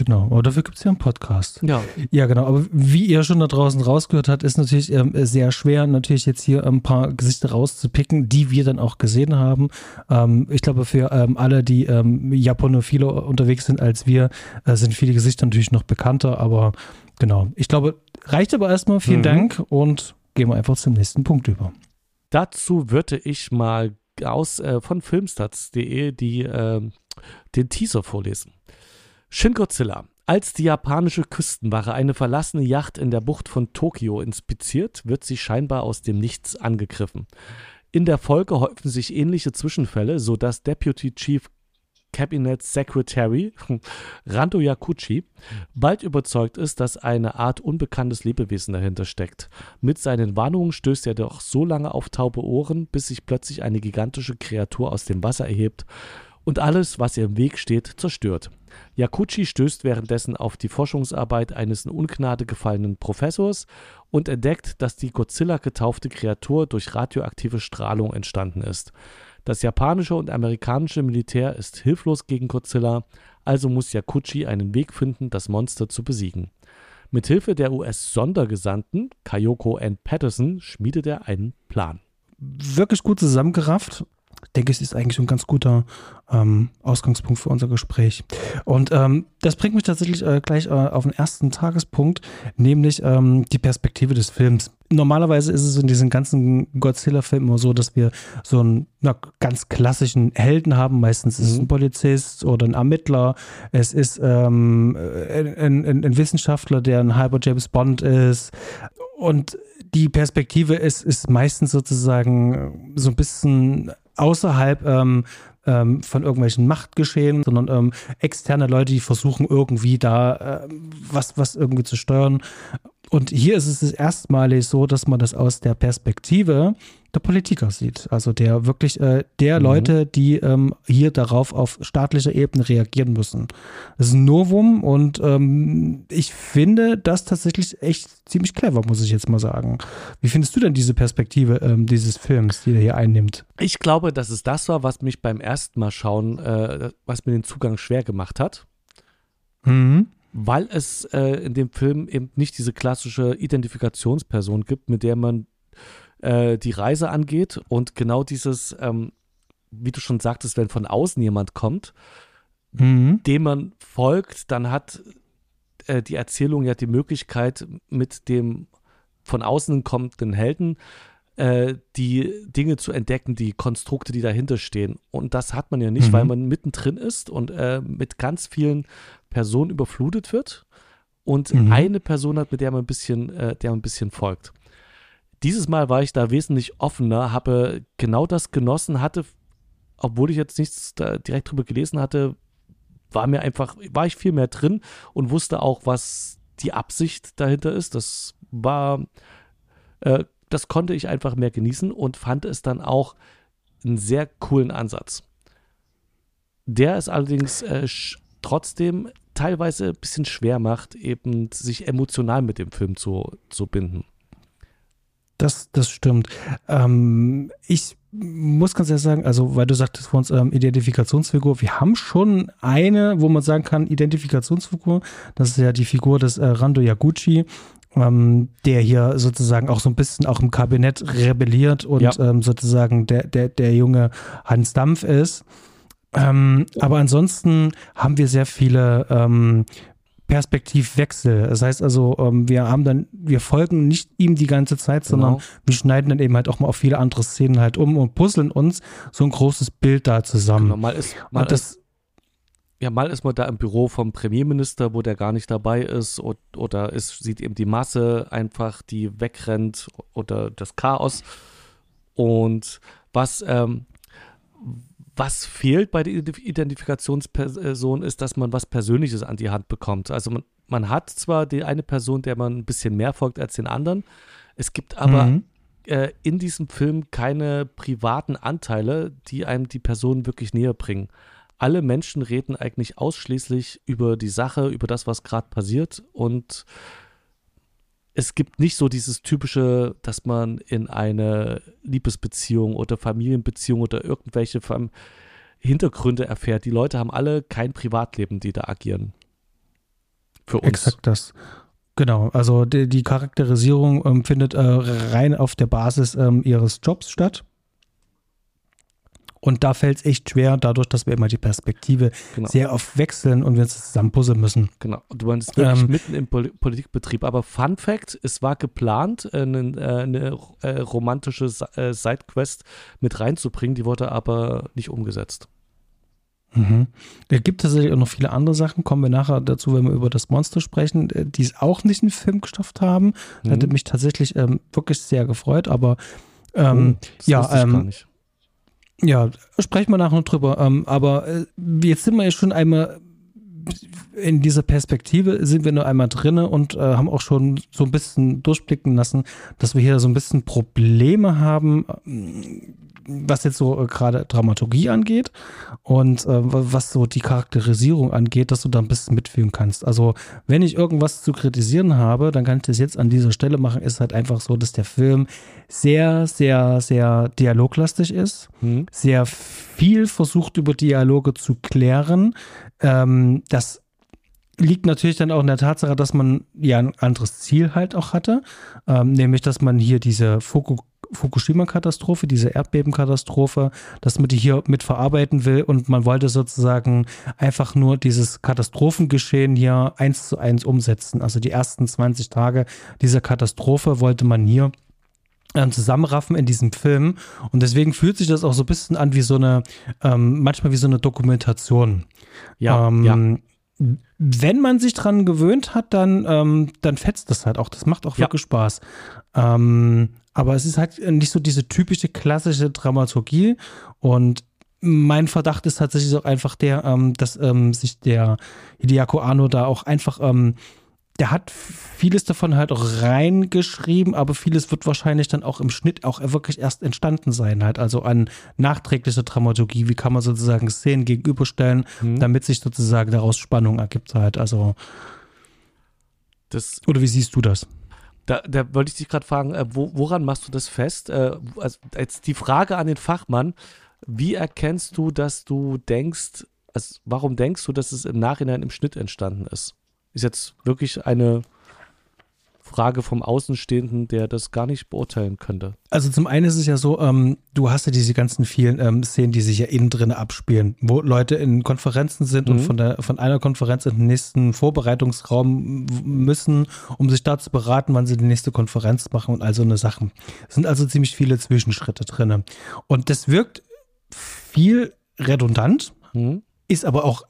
Genau, aber dafür gibt es ja einen Podcast. Ja. Ja, genau. Aber wie ihr schon da draußen rausgehört habt, ist natürlich ähm, sehr schwer, natürlich jetzt hier ein paar Gesichter rauszupicken, die wir dann auch gesehen haben. Ähm, ich glaube, für ähm, alle, die ähm, Japonophile unterwegs sind als wir, äh, sind viele Gesichter natürlich noch bekannter. Aber genau, ich glaube, reicht aber erstmal. Vielen mhm. Dank und gehen wir einfach zum nächsten Punkt über. Dazu würde ich mal aus äh, von filmstats.de die äh, den Teaser vorlesen. Shin Godzilla. Als die japanische Küstenwache eine verlassene Yacht in der Bucht von Tokio inspiziert, wird sie scheinbar aus dem Nichts angegriffen. In der Folge häufen sich ähnliche Zwischenfälle, sodass Deputy Chief Cabinet Secretary Rando Yakuchi bald überzeugt ist, dass eine Art unbekanntes Lebewesen dahinter steckt. Mit seinen Warnungen stößt er doch so lange auf taube Ohren, bis sich plötzlich eine gigantische Kreatur aus dem Wasser erhebt und alles, was ihr im Weg steht, zerstört. Yakuchi stößt währenddessen auf die Forschungsarbeit eines in Ungnade gefallenen Professors und entdeckt, dass die Godzilla getaufte Kreatur durch radioaktive Strahlung entstanden ist. Das japanische und amerikanische Militär ist hilflos gegen Godzilla, also muss Yakuchi einen Weg finden, das Monster zu besiegen. Mit Hilfe der US-Sondergesandten Kayoko N. Patterson schmiedet er einen Plan. Wirklich gut zusammengerafft denke, es ist eigentlich ein ganz guter ähm, Ausgangspunkt für unser Gespräch. Und ähm, das bringt mich tatsächlich äh, gleich äh, auf den ersten Tagespunkt, nämlich ähm, die Perspektive des Films. Normalerweise ist es in diesen ganzen Godzilla-Filmen immer so, dass wir so einen na, ganz klassischen Helden haben. Meistens ist es ein mhm. Polizist oder ein Ermittler. Es ist ähm, ein, ein, ein Wissenschaftler, der ein halber James Bond ist. Und die Perspektive ist, ist meistens sozusagen so ein bisschen außerhalb ähm, ähm, von irgendwelchen Machtgeschehen, sondern ähm, externe Leute, die versuchen irgendwie da äh, was, was irgendwie zu steuern. Und hier ist es erstmalig so, dass man das aus der Perspektive der Politiker sieht. Also der wirklich äh, der mhm. Leute, die ähm, hier darauf auf staatlicher Ebene reagieren müssen. Das ist ein Novum und ähm, ich finde das tatsächlich echt ziemlich clever, muss ich jetzt mal sagen. Wie findest du denn diese Perspektive ähm, dieses Films, die er hier einnimmt? Ich glaube, dass es das war, was mich beim ersten Mal schauen, äh, was mir den Zugang schwer gemacht hat. Mhm weil es äh, in dem Film eben nicht diese klassische Identifikationsperson gibt, mit der man äh, die Reise angeht und genau dieses, ähm, wie du schon sagtest, wenn von außen jemand kommt, mhm. dem man folgt, dann hat äh, die Erzählung ja die Möglichkeit, mit dem von außen kommenden Helden äh, die Dinge zu entdecken, die Konstrukte, die dahinter stehen. Und das hat man ja nicht, mhm. weil man mittendrin ist und äh, mit ganz vielen Personen überflutet wird und mhm. eine Person hat, mit der man ein bisschen, äh, der man ein bisschen folgt. Dieses Mal war ich da wesentlich offener, habe genau das genossen, hatte, obwohl ich jetzt nichts direkt drüber gelesen hatte, war mir einfach, war ich viel mehr drin und wusste auch, was die Absicht dahinter ist. Das war, äh, das konnte ich einfach mehr genießen und fand es dann auch einen sehr coolen Ansatz. Der ist allerdings äh, trotzdem teilweise ein bisschen schwer macht, eben sich emotional mit dem Film zu, zu binden. Das, das stimmt. Ähm, ich muss ganz ehrlich sagen, also weil du sagtest vor uns ähm, Identifikationsfigur, wir haben schon eine, wo man sagen kann, Identifikationsfigur, das ist ja die Figur des äh, Rando Yaguchi, ähm, der hier sozusagen auch so ein bisschen auch im Kabinett rebelliert und ja. ähm, sozusagen der, der, der junge Hans Dampf ist. Ähm, aber ansonsten haben wir sehr viele ähm, Perspektivwechsel. Das heißt also, ähm, wir haben dann, wir folgen nicht ihm die ganze Zeit, sondern genau. wir schneiden dann eben halt auch mal auf viele andere Szenen halt um und puzzeln uns so ein großes Bild da zusammen. Genau, mal ist, mal das, ist, ja, mal ist man da im Büro vom Premierminister, wo der gar nicht dabei ist, oder, oder es sieht eben die Masse einfach, die wegrennt oder das Chaos. Und was, ähm, was fehlt bei der Identifikationsperson ist, dass man was Persönliches an die Hand bekommt. Also man, man hat zwar die eine Person, der man ein bisschen mehr folgt als den anderen, es gibt aber mhm. äh, in diesem Film keine privaten Anteile, die einem die Person wirklich näher bringen. Alle Menschen reden eigentlich ausschließlich über die Sache, über das, was gerade passiert und es gibt nicht so dieses typische, dass man in eine Liebesbeziehung oder Familienbeziehung oder irgendwelche Hintergründe erfährt. Die Leute haben alle kein Privatleben, die da agieren. Für uns. Exakt das. Genau, also die, die Charakterisierung ähm, findet äh, rein auf der Basis ähm, ihres Jobs statt. Und da fällt es echt schwer, dadurch, dass wir immer die Perspektive genau. sehr oft wechseln und wir uns zusammen puzzeln müssen. Genau, du meinst wirklich ähm, mitten im Pol Politikbetrieb. Aber Fun Fact: Es war geplant, eine, äh, eine äh, romantische äh, Sidequest mit reinzubringen, die wurde aber nicht umgesetzt. Mhm. Da gibt tatsächlich auch noch viele andere Sachen, kommen wir nachher dazu, wenn wir über das Monster sprechen, die es auch nicht in den Film geschafft haben. Mhm. Hätte mich tatsächlich ähm, wirklich sehr gefreut, aber ähm, oh, ja, ähm, ja, sprechen wir nachher noch drüber. Ähm, aber äh, jetzt sind wir ja schon einmal in dieser Perspektive sind wir nur einmal drin und äh, haben auch schon so ein bisschen durchblicken lassen, dass wir hier so ein bisschen Probleme haben, was jetzt so äh, gerade Dramaturgie angeht und äh, was so die Charakterisierung angeht, dass du da ein bisschen mitfühlen kannst. Also, wenn ich irgendwas zu kritisieren habe, dann kann ich das jetzt an dieser Stelle machen. Ist halt einfach so, dass der Film sehr, sehr, sehr dialoglastig ist, mhm. sehr viel versucht über Dialoge zu klären. Ähm, das liegt natürlich dann auch in der Tatsache, dass man ja ein anderes Ziel halt auch hatte, ähm, nämlich dass man hier diese Foku Fukushima-Katastrophe, diese Erdbebenkatastrophe, dass man die hier mit verarbeiten will und man wollte sozusagen einfach nur dieses Katastrophengeschehen hier eins zu eins umsetzen. Also die ersten 20 Tage dieser Katastrophe wollte man hier ähm, zusammenraffen in diesem Film und deswegen fühlt sich das auch so ein bisschen an wie so eine, ähm, manchmal wie so eine Dokumentation. Ja, ähm, ja wenn man sich dran gewöhnt hat, dann, ähm, dann fetzt das halt auch. Das macht auch ja. wirklich Spaß. Ähm, aber es ist halt nicht so diese typische klassische Dramaturgie. Und mein Verdacht ist tatsächlich auch einfach der, ähm, dass ähm, sich der Hideako Anno da auch einfach ähm, der hat vieles davon halt auch reingeschrieben, aber vieles wird wahrscheinlich dann auch im Schnitt auch wirklich erst entstanden sein, halt. Also an nachträglicher Dramaturgie, wie kann man sozusagen Szenen gegenüberstellen, mhm. damit sich sozusagen daraus Spannung ergibt halt. Also. Das, Oder wie siehst du das? Da, da wollte ich dich gerade fragen, äh, wo, woran machst du das fest? Äh, also jetzt die Frage an den Fachmann, wie erkennst du, dass du denkst, also warum denkst du, dass es im Nachhinein im Schnitt entstanden ist? Ist jetzt wirklich eine Frage vom Außenstehenden, der das gar nicht beurteilen könnte. Also zum einen ist es ja so, ähm, du hast ja diese ganzen vielen ähm, Szenen, die sich ja innen drin abspielen, wo Leute in Konferenzen sind mhm. und von, der, von einer Konferenz in den nächsten Vorbereitungsraum müssen, um sich da zu beraten, wann sie die nächste Konferenz machen und all so eine Sachen. Es sind also ziemlich viele Zwischenschritte drin. Und das wirkt viel redundant, mhm. ist aber auch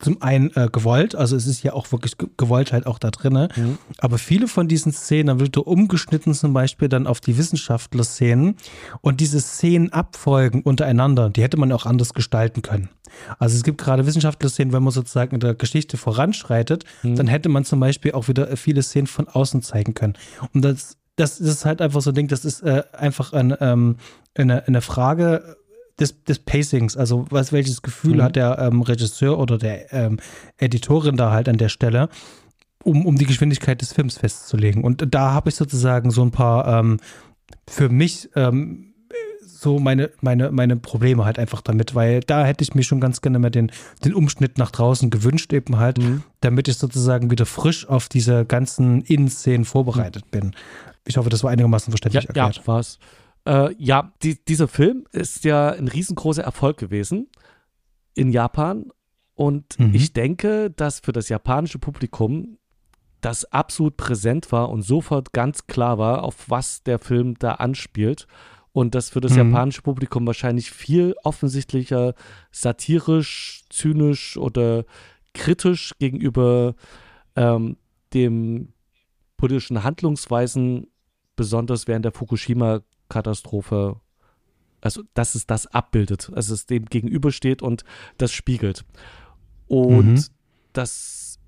zum einen äh, gewollt, also es ist ja auch wirklich gewollt halt auch da drin, mhm. aber viele von diesen Szenen, dann wird umgeschnitten zum Beispiel dann auf die Wissenschaftler-Szenen und diese Szenen abfolgen untereinander, die hätte man auch anders gestalten können. Also es gibt gerade Wissenschaftler-Szenen, wenn man sozusagen in der Geschichte voranschreitet, mhm. dann hätte man zum Beispiel auch wieder viele Szenen von außen zeigen können. Und das, das, das ist halt einfach so ein Ding, das ist äh, einfach ein, ähm, eine, eine Frage, des, des Pacings, also was, welches Gefühl mhm. hat der ähm, Regisseur oder der ähm, Editorin da halt an der Stelle, um, um die Geschwindigkeit des Films festzulegen. Und da habe ich sozusagen so ein paar ähm, für mich ähm, so meine, meine, meine Probleme halt einfach damit, weil da hätte ich mir schon ganz gerne mal den, den Umschnitt nach draußen gewünscht, eben halt, mhm. damit ich sozusagen wieder frisch auf diese ganzen Innenszenen vorbereitet mhm. bin. Ich hoffe, das war einigermaßen verständlich ja, erklärt. Ja, war es. Äh, ja, die, dieser Film ist ja ein riesengroßer Erfolg gewesen in Japan. Und mhm. ich denke, dass für das japanische Publikum das absolut präsent war und sofort ganz klar war, auf was der Film da anspielt. Und das für das mhm. japanische Publikum wahrscheinlich viel offensichtlicher satirisch, zynisch oder kritisch gegenüber ähm, dem politischen Handlungsweisen, besonders während der Fukushima Katastrophe, also dass es das abbildet, dass es dem gegenübersteht und das spiegelt. Und mhm. das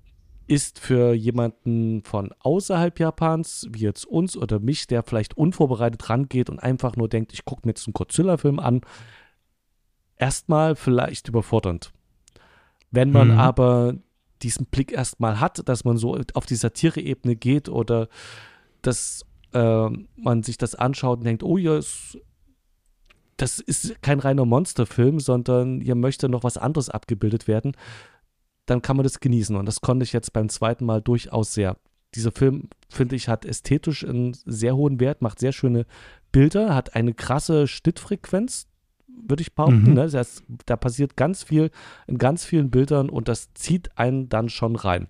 ist für jemanden von außerhalb Japans, wie jetzt uns oder mich, der vielleicht unvorbereitet rangeht und einfach nur denkt, ich gucke mir jetzt einen Godzilla-Film an, erstmal vielleicht überfordernd. Wenn man mhm. aber diesen Blick erstmal hat, dass man so auf die Satire-Ebene geht oder dass äh, man sich das anschaut und denkt, oh ja, es, das ist kein reiner Monsterfilm, sondern hier möchte noch was anderes abgebildet werden, dann kann man das genießen. Und das konnte ich jetzt beim zweiten Mal durchaus sehr. Dieser Film, finde ich, hat ästhetisch einen sehr hohen Wert, macht sehr schöne Bilder, hat eine krasse Schnittfrequenz, würde ich behaupten. Mhm. Ne? Das, da passiert ganz viel in ganz vielen Bildern und das zieht einen dann schon rein.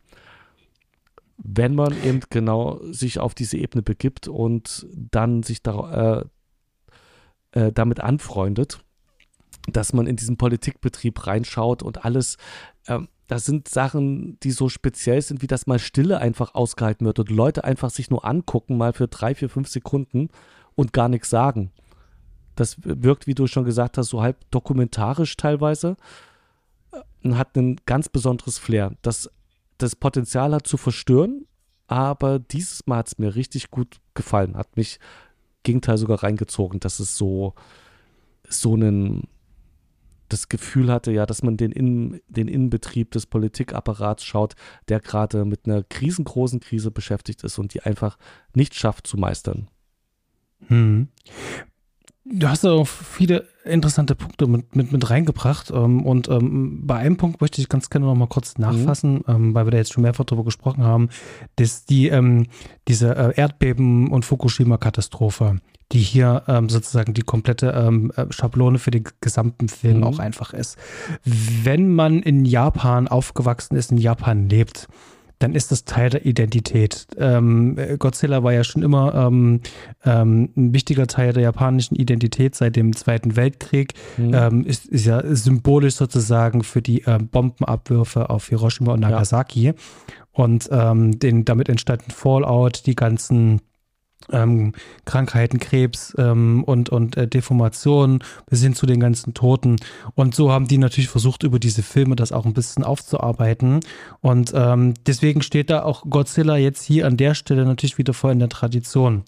Wenn man eben genau sich auf diese Ebene begibt und dann sich da, äh, äh, damit anfreundet, dass man in diesen Politikbetrieb reinschaut und alles ähm, das sind Sachen, die so speziell sind, wie dass mal Stille einfach ausgehalten wird und Leute einfach sich nur angucken, mal für drei, vier, fünf Sekunden und gar nichts sagen. Das wirkt, wie du schon gesagt hast, so halb dokumentarisch teilweise äh, und hat ein ganz besonderes Flair. Das, das Potenzial hat zu verstören, aber dieses Mal hat es mir richtig gut gefallen. Hat mich Gegenteil sogar reingezogen, dass es so, so einen das Gefühl hatte, ja, dass man den, Innen, den Innenbetrieb des Politikapparats schaut, der gerade mit einer riesengroßen Krise beschäftigt ist und die einfach nicht schafft zu meistern. Hm. Du hast auch viele interessante Punkte mit, mit, mit reingebracht. Ähm, und ähm, bei einem Punkt möchte ich ganz gerne noch mal kurz nachfassen, mhm. weil wir da jetzt schon mehrfach darüber gesprochen haben, dass die, ähm, diese äh, Erdbeben- und Fukushima-Katastrophe, die hier sozusagen die komplette äh, Schablone für den gesamten Film mhm. auch einfach ist. Wenn man in Japan aufgewachsen ist, in Japan lebt, dann ist das Teil der Identität. Ähm, Godzilla war ja schon immer ähm, ähm, ein wichtiger Teil der japanischen Identität seit dem Zweiten Weltkrieg. Mhm. Ähm, ist, ist, ja symbolisch sozusagen für die äh, Bombenabwürfe auf Hiroshima und Nagasaki ja. und ähm, den damit entstandenen Fallout, die ganzen ähm, Krankheiten, Krebs ähm, und, und äh, Deformationen bis hin zu den ganzen Toten. Und so haben die natürlich versucht, über diese Filme das auch ein bisschen aufzuarbeiten. Und ähm, deswegen steht da auch Godzilla jetzt hier an der Stelle natürlich wieder voll in der Tradition.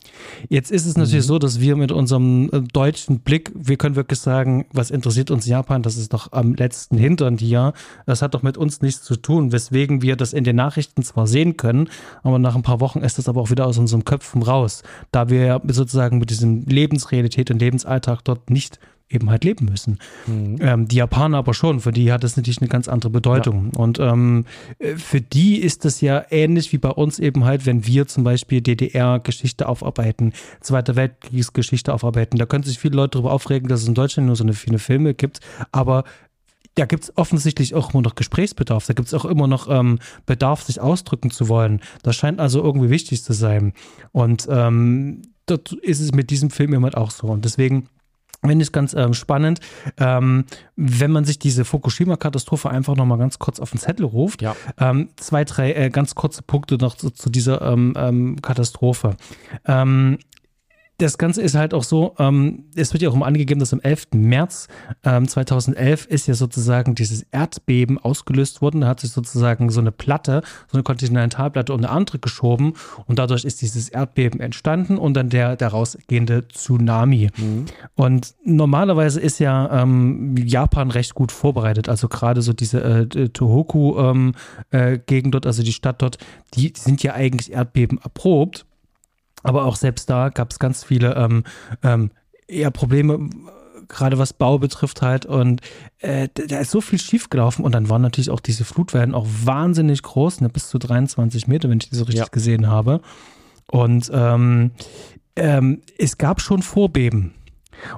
Jetzt ist es natürlich mhm. so, dass wir mit unserem äh, deutschen Blick, wir können wirklich sagen, was interessiert uns Japan, das ist doch am letzten Hintern hier. Das hat doch mit uns nichts zu tun, weswegen wir das in den Nachrichten zwar sehen können, aber nach ein paar Wochen ist das aber auch wieder aus unserem Köpfen raus da wir sozusagen mit diesem Lebensrealität und Lebensalltag dort nicht eben halt leben müssen. Mhm. Ähm, die Japaner aber schon, für die hat das natürlich eine ganz andere Bedeutung. Ja. Und ähm, für die ist das ja ähnlich wie bei uns eben halt, wenn wir zum Beispiel DDR-Geschichte aufarbeiten, Zweiter Weltkriegsgeschichte aufarbeiten. Da können sich viele Leute darüber aufregen, dass es in Deutschland nur so eine viele Filme gibt, aber da gibt es offensichtlich auch immer noch Gesprächsbedarf. Da gibt es auch immer noch ähm, Bedarf, sich ausdrücken zu wollen. Das scheint also irgendwie wichtig zu sein. Und ähm, dort ist es mit diesem Film immer auch so. Und deswegen finde ich es ganz ähm, spannend, ähm, wenn man sich diese Fukushima-Katastrophe einfach nochmal ganz kurz auf den Zettel ruft. Ja. Ähm, zwei, drei äh, ganz kurze Punkte noch zu, zu dieser ähm, ähm, Katastrophe. Das Ganze ist halt auch so, ähm, es wird ja auch immer angegeben, dass am 11. März ähm, 2011 ist ja sozusagen dieses Erdbeben ausgelöst worden. Da hat sich sozusagen so eine Platte, so eine Kontinentalplatte um eine andere geschoben und dadurch ist dieses Erdbeben entstanden und dann der daraus gehende Tsunami. Mhm. Und normalerweise ist ja ähm, Japan recht gut vorbereitet. Also gerade so diese äh, Tohoku-Gegend ähm, äh, dort, also die Stadt dort, die sind ja eigentlich Erdbeben erprobt. Aber auch selbst da gab es ganz viele ähm, ähm, eher Probleme, gerade was Bau betrifft halt. Und äh, da ist so viel schiefgelaufen. Und dann waren natürlich auch diese Flutwellen auch wahnsinnig groß, ne, bis zu 23 Meter, wenn ich die so richtig ja. gesehen habe. Und ähm, ähm, es gab schon Vorbeben.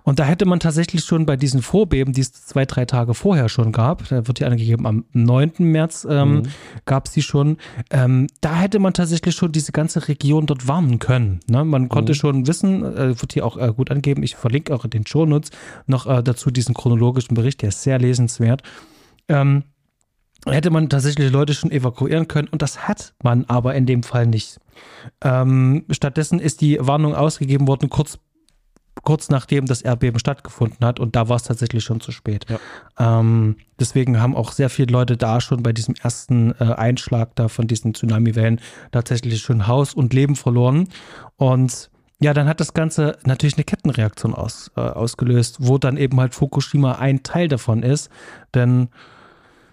Und da hätte man tatsächlich schon bei diesen Vorbeben, die es zwei, drei Tage vorher schon gab, da wird die angegeben, am 9. März ähm, mhm. gab es die schon, ähm, da hätte man tatsächlich schon diese ganze Region dort warnen können. Ne? Man konnte mhm. schon wissen, äh, wird hier auch äh, gut angeben, ich verlinke auch in den Shownotes noch äh, dazu diesen chronologischen Bericht, der ist sehr lesenswert. Ähm, hätte man tatsächlich Leute schon evakuieren können und das hat man aber in dem Fall nicht. Ähm, stattdessen ist die Warnung ausgegeben worden kurz kurz nachdem das Erdbeben stattgefunden hat und da war es tatsächlich schon zu spät. Ja. Ähm, deswegen haben auch sehr viele Leute da schon bei diesem ersten äh, Einschlag da von diesen Tsunami-Wellen tatsächlich schon Haus und Leben verloren. Und ja, dann hat das Ganze natürlich eine Kettenreaktion aus, äh, ausgelöst, wo dann eben halt Fukushima ein Teil davon ist. Denn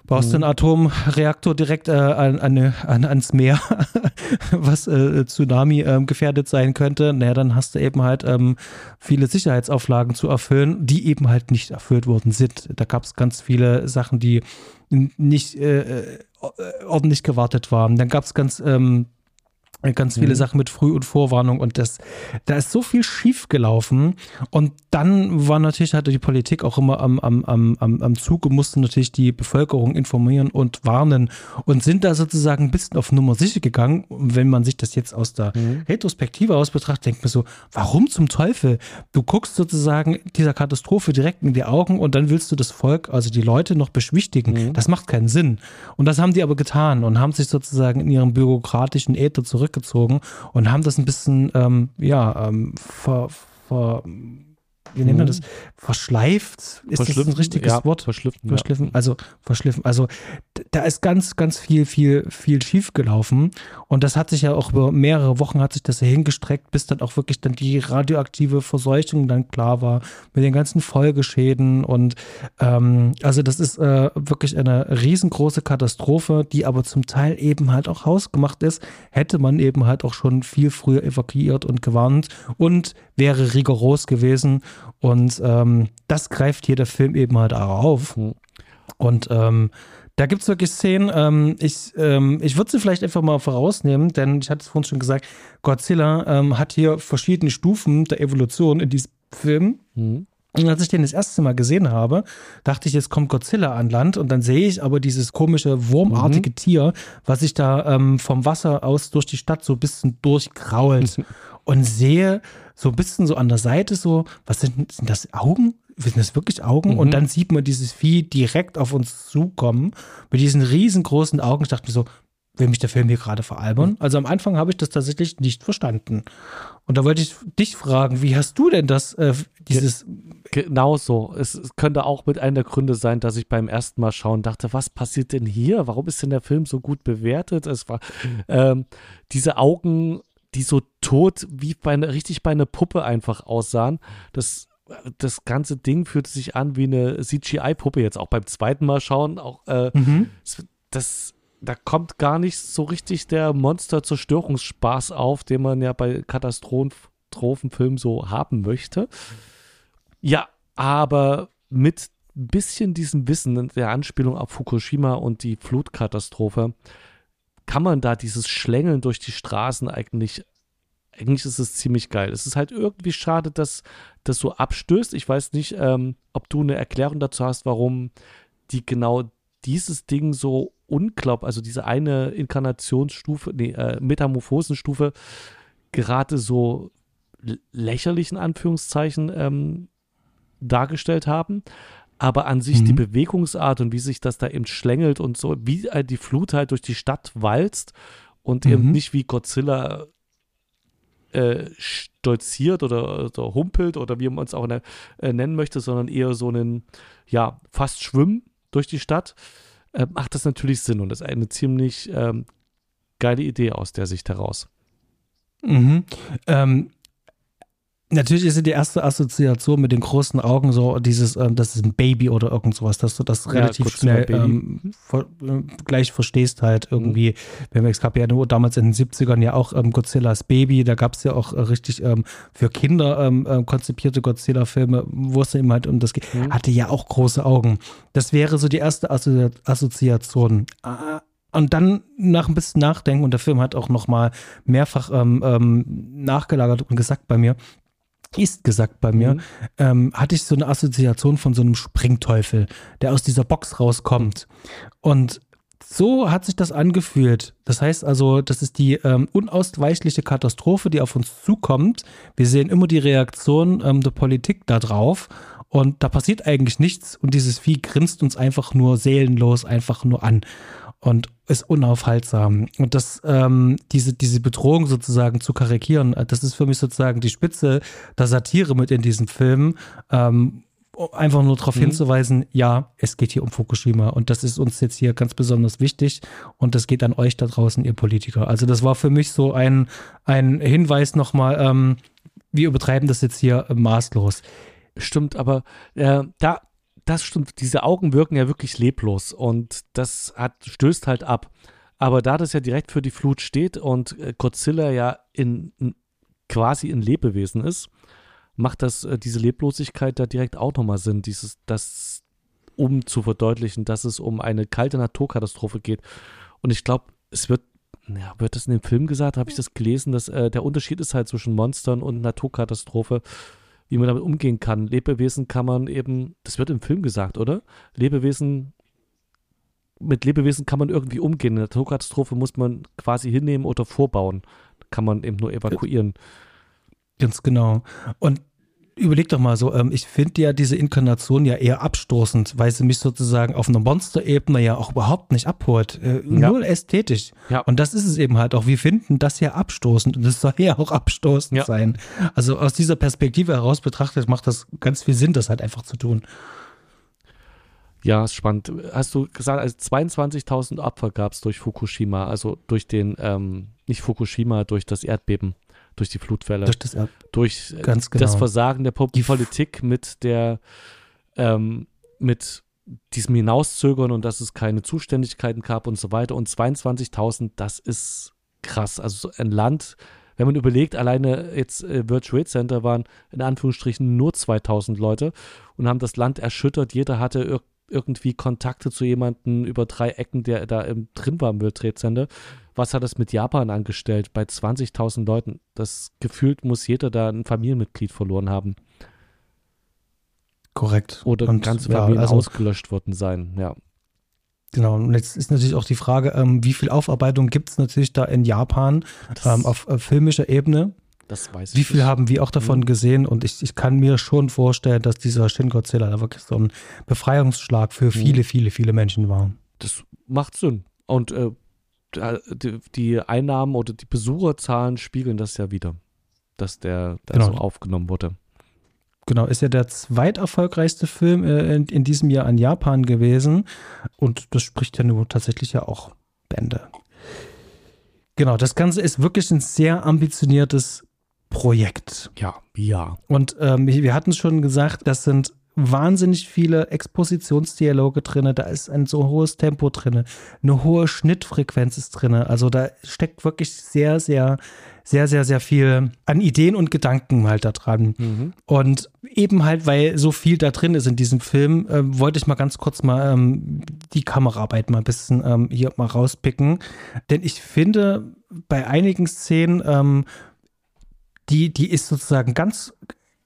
baust du einen mhm. Atomreaktor direkt äh, an, an, an, ans Meer, was äh, Tsunami äh, gefährdet sein könnte, naja, dann hast du eben halt ähm, viele Sicherheitsauflagen zu erfüllen, die eben halt nicht erfüllt worden sind. Da gab es ganz viele Sachen, die nicht äh, äh, ordentlich gewartet waren. Dann gab es ganz ähm, ganz viele mhm. Sachen mit Früh- und Vorwarnung und das, da ist so viel schief gelaufen und dann war natürlich hatte die Politik auch immer am, am, am, am Zug und musste natürlich die Bevölkerung informieren und warnen und sind da sozusagen ein bisschen auf Nummer sicher gegangen. Und wenn man sich das jetzt aus der mhm. Retrospektive aus betrachtet, denkt man so, warum zum Teufel? Du guckst sozusagen dieser Katastrophe direkt in die Augen und dann willst du das Volk, also die Leute noch beschwichtigen. Mhm. Das macht keinen Sinn. Und das haben die aber getan und haben sich sozusagen in ihrem bürokratischen Äther zurück zurückgezogen und haben das ein bisschen, ähm, ja, ähm, ver, ver, wie nennt man das? Mhm. Verschleift? Ist das ein richtiges ja, Wort? Verschliffen. Verschliffen. Ja. Also verschliffen. Also da ist ganz, ganz viel, viel, viel schief gelaufen. Und das hat sich ja auch über mehrere Wochen hat sich das ja hingestreckt, bis dann auch wirklich dann die radioaktive Verseuchung dann klar war mit den ganzen Folgeschäden. Und ähm, also das ist äh, wirklich eine riesengroße Katastrophe, die aber zum Teil eben halt auch hausgemacht ist. Hätte man eben halt auch schon viel früher evakuiert und gewarnt und wäre rigoros gewesen. Und ähm, das greift hier der Film eben halt auch auf. Mhm. Und ähm, da gibt es wirklich Szenen, ähm, ich, ähm, ich würde sie vielleicht einfach mal vorausnehmen, denn ich hatte es vorhin schon gesagt, Godzilla ähm, hat hier verschiedene Stufen der Evolution in diesem Film. Mhm. Und als ich den das erste Mal gesehen habe, dachte ich, jetzt kommt Godzilla an Land und dann sehe ich aber dieses komische wurmartige mhm. Tier, was sich da ähm, vom Wasser aus durch die Stadt so ein bisschen durchgrault und sehe so ein bisschen so an der Seite so, was sind, sind das Augen? Sind das wirklich Augen? Mhm. Und dann sieht man dieses Vieh direkt auf uns zukommen mit diesen riesengroßen Augen. Ich dachte mir so, will mich der Film hier gerade veralbern? Mhm. Also am Anfang habe ich das tatsächlich nicht verstanden. Und da wollte ich dich fragen, wie hast du denn das, äh, dieses. Genau so. Es, es, könnte auch mit einer der Gründe sein, dass ich beim ersten Mal schauen dachte, was passiert denn hier? Warum ist denn der Film so gut bewertet? Es war ähm, diese Augen die so tot wie bei eine, richtig bei einer Puppe einfach aussahen. Das, das ganze Ding fühlte sich an wie eine CGI-Puppe jetzt auch beim zweiten Mal schauen. Auch äh, mhm. das, da kommt gar nicht so richtig der Monster-Zerstörungsspaß auf, den man ja bei Katastrophenfilmen so haben möchte. Ja, aber mit ein bisschen diesem Wissen der Anspielung auf Fukushima und die Flutkatastrophe kann man da dieses Schlängeln durch die Straßen eigentlich, eigentlich ist es ziemlich geil. Es ist halt irgendwie schade, dass das so abstößt. Ich weiß nicht, ähm, ob du eine Erklärung dazu hast, warum die genau dieses Ding so unglaublich, also diese eine Inkarnationsstufe, nee, äh, Metamorphosenstufe gerade so lächerlich in Anführungszeichen ähm, dargestellt haben aber an sich mhm. die Bewegungsart und wie sich das da eben schlängelt und so, wie äh, die Flut halt durch die Stadt walzt und mhm. eben nicht wie Godzilla äh, stolziert oder, oder, humpelt oder wie man es auch ne, äh, nennen möchte, sondern eher so einen, ja, fast schwimmen durch die Stadt, äh, macht das natürlich Sinn und das ist eine ziemlich ähm, geile Idee aus der Sicht heraus. Mhm. Ähm, Natürlich ist die erste Assoziation mit den großen Augen so dieses, ähm, das ist ein Baby oder irgend sowas, dass du das relativ ja, schnell ähm, ver äh, gleich verstehst halt irgendwie. Mhm. Wenn wir, es gab ja nur damals in den 70ern ja auch ähm, Godzillas Baby, da gab es ja auch äh, richtig ähm, für Kinder ähm, äh, konzipierte Godzilla-Filme, wo es eben halt um das geht, mhm. hatte ja auch große Augen. Das wäre so die erste Assozi Assoziation. Ah, und dann nach ein bisschen Nachdenken, und der Film hat auch noch mal mehrfach ähm, ähm, nachgelagert und gesagt bei mir, ist gesagt bei mir, mhm. ähm, hatte ich so eine Assoziation von so einem Springteufel, der aus dieser Box rauskommt. Und so hat sich das angefühlt. Das heißt also, das ist die ähm, unausweichliche Katastrophe, die auf uns zukommt. Wir sehen immer die Reaktion ähm, der Politik darauf. Und da passiert eigentlich nichts. Und dieses Vieh grinst uns einfach nur seelenlos einfach nur an. Und ist unaufhaltsam. Und das, ähm, diese, diese Bedrohung sozusagen zu karikieren, äh, das ist für mich sozusagen die Spitze der Satire mit in diesem Film. Ähm, einfach nur darauf mhm. hinzuweisen, ja, es geht hier um Fukushima und das ist uns jetzt hier ganz besonders wichtig und das geht an euch da draußen, ihr Politiker. Also das war für mich so ein, ein Hinweis nochmal, ähm, wir übertreiben das jetzt hier maßlos. Stimmt, aber äh, da, das stimmt, diese Augen wirken ja wirklich leblos und das hat, stößt halt ab. Aber da das ja direkt für die Flut steht und äh, Godzilla ja in, in quasi ein Lebewesen ist, macht das äh, diese Leblosigkeit da direkt auch nochmal Sinn, dieses, das um zu verdeutlichen, dass es um eine kalte Naturkatastrophe geht. Und ich glaube, es wird, ja, wird das in dem Film gesagt, habe ich das gelesen, dass äh, der Unterschied ist halt zwischen Monstern und Naturkatastrophe, wie man damit umgehen kann. Lebewesen kann man eben, das wird im Film gesagt, oder? Lebewesen, mit Lebewesen kann man irgendwie umgehen. Eine Naturkatastrophe muss man quasi hinnehmen oder vorbauen. Kann man eben nur evakuieren. Ganz genau. Und überleg doch mal so, ähm, ich finde ja diese Inkarnation ja eher abstoßend, weil sie mich sozusagen auf einer Monsterebene ja auch überhaupt nicht abholt. Äh, ja. Null ästhetisch. Ja. Und das ist es eben halt auch. Wir finden das ja abstoßend und es soll ja auch abstoßend ja. sein. Also aus dieser Perspektive heraus betrachtet macht das ganz viel Sinn, das halt einfach zu tun. Ja, ist spannend. Hast du gesagt, also 22.000 Opfer gab es durch Fukushima, also durch den, ähm, nicht Fukushima, durch das Erdbeben durch die Flutwelle. Durch das, durch äh, genau. das Versagen der Politik mit der, ähm, mit diesem Hinauszögern und dass es keine Zuständigkeiten gab und so weiter. Und 22.000, das ist krass. Also ein Land, wenn man überlegt, alleine jetzt äh, World Trade Center waren in Anführungsstrichen nur 2000 Leute und haben das Land erschüttert. Jeder hatte ir irgendwie Kontakte zu jemandem über drei Ecken, der da im, drin war im World Trade Center was hat das mit Japan angestellt bei 20.000 Leuten? Das gefühlt muss jeder da ein Familienmitglied verloren haben. Korrekt. Oder und, ganze Familien ja, also, ausgelöscht worden sein, ja. Genau, und jetzt ist natürlich auch die Frage, ähm, wie viel Aufarbeitung gibt es natürlich da in Japan ähm, auf äh, filmischer Ebene? Das weiß ich. Wie viel nicht. haben wir auch davon mhm. gesehen? Und ich, ich kann mir schon vorstellen, dass dieser Shin Godzilla da wirklich so ein Befreiungsschlag für mhm. viele, viele, viele Menschen war. Das macht Sinn. Und äh, die Einnahmen oder die Besucherzahlen spiegeln das ja wieder, dass der da genau. so aufgenommen wurde. Genau, ist ja der zweiterfolgreichste Film äh, in, in, diesem Jahr an Japan gewesen. Und das spricht ja nur tatsächlich ja auch Bände. Genau, das Ganze ist wirklich ein sehr ambitioniertes Projekt. Ja, ja. Und ähm, wir hatten es schon gesagt, das sind wahnsinnig viele Expositionsdialoge drin, da ist ein so hohes Tempo drin, eine hohe Schnittfrequenz ist drin. Also da steckt wirklich sehr, sehr, sehr, sehr, sehr viel an Ideen und Gedanken halt da dran. Mhm. Und eben halt, weil so viel da drin ist in diesem Film, äh, wollte ich mal ganz kurz mal ähm, die Kameraarbeit mal ein bisschen ähm, hier mal rauspicken. Denn ich finde, bei einigen Szenen, ähm, die, die ist sozusagen ganz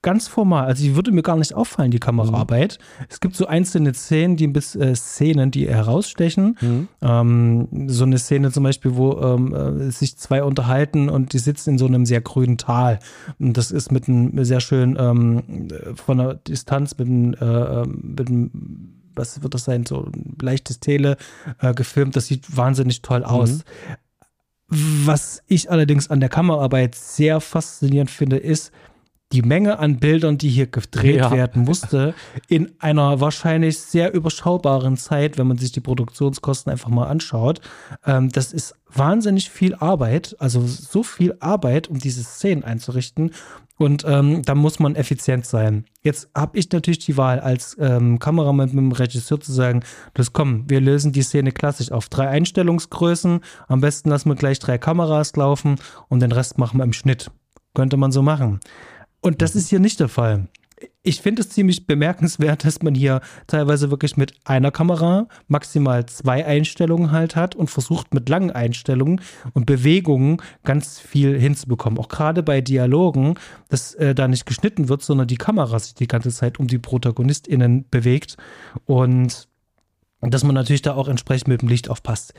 ganz formal. Also die würde mir gar nicht auffallen, die Kameraarbeit. Mhm. Es gibt so einzelne Szenen, die bis äh, Szenen, die herausstechen. Mhm. Ähm, so eine Szene zum Beispiel, wo ähm, äh, sich zwei unterhalten und die sitzen in so einem sehr grünen Tal. Und das ist mit einem sehr schön ähm, von der Distanz mit einem, äh, ähm, mit einem was wird das sein, so ein leichtes Tele äh, gefilmt. Das sieht wahnsinnig toll aus. Mhm. Was ich allerdings an der Kameraarbeit sehr faszinierend finde, ist, die Menge an Bildern, die hier gedreht ja. werden musste, in einer wahrscheinlich sehr überschaubaren Zeit, wenn man sich die Produktionskosten einfach mal anschaut. Ähm, das ist wahnsinnig viel Arbeit, also so viel Arbeit, um diese Szenen einzurichten. Und ähm, da muss man effizient sein. Jetzt habe ich natürlich die Wahl, als ähm, Kameramann mit dem Regisseur zu sagen, das komm, wir lösen die Szene klassisch auf drei Einstellungsgrößen. Am besten lassen wir gleich drei Kameras laufen und den Rest machen wir im Schnitt. Könnte man so machen. Und das ist hier nicht der Fall. Ich finde es ziemlich bemerkenswert, dass man hier teilweise wirklich mit einer Kamera maximal zwei Einstellungen halt hat und versucht mit langen Einstellungen und Bewegungen ganz viel hinzubekommen. Auch gerade bei Dialogen, dass äh, da nicht geschnitten wird, sondern die Kamera sich die ganze Zeit um die ProtagonistInnen bewegt und dass man natürlich da auch entsprechend mit dem Licht aufpasst.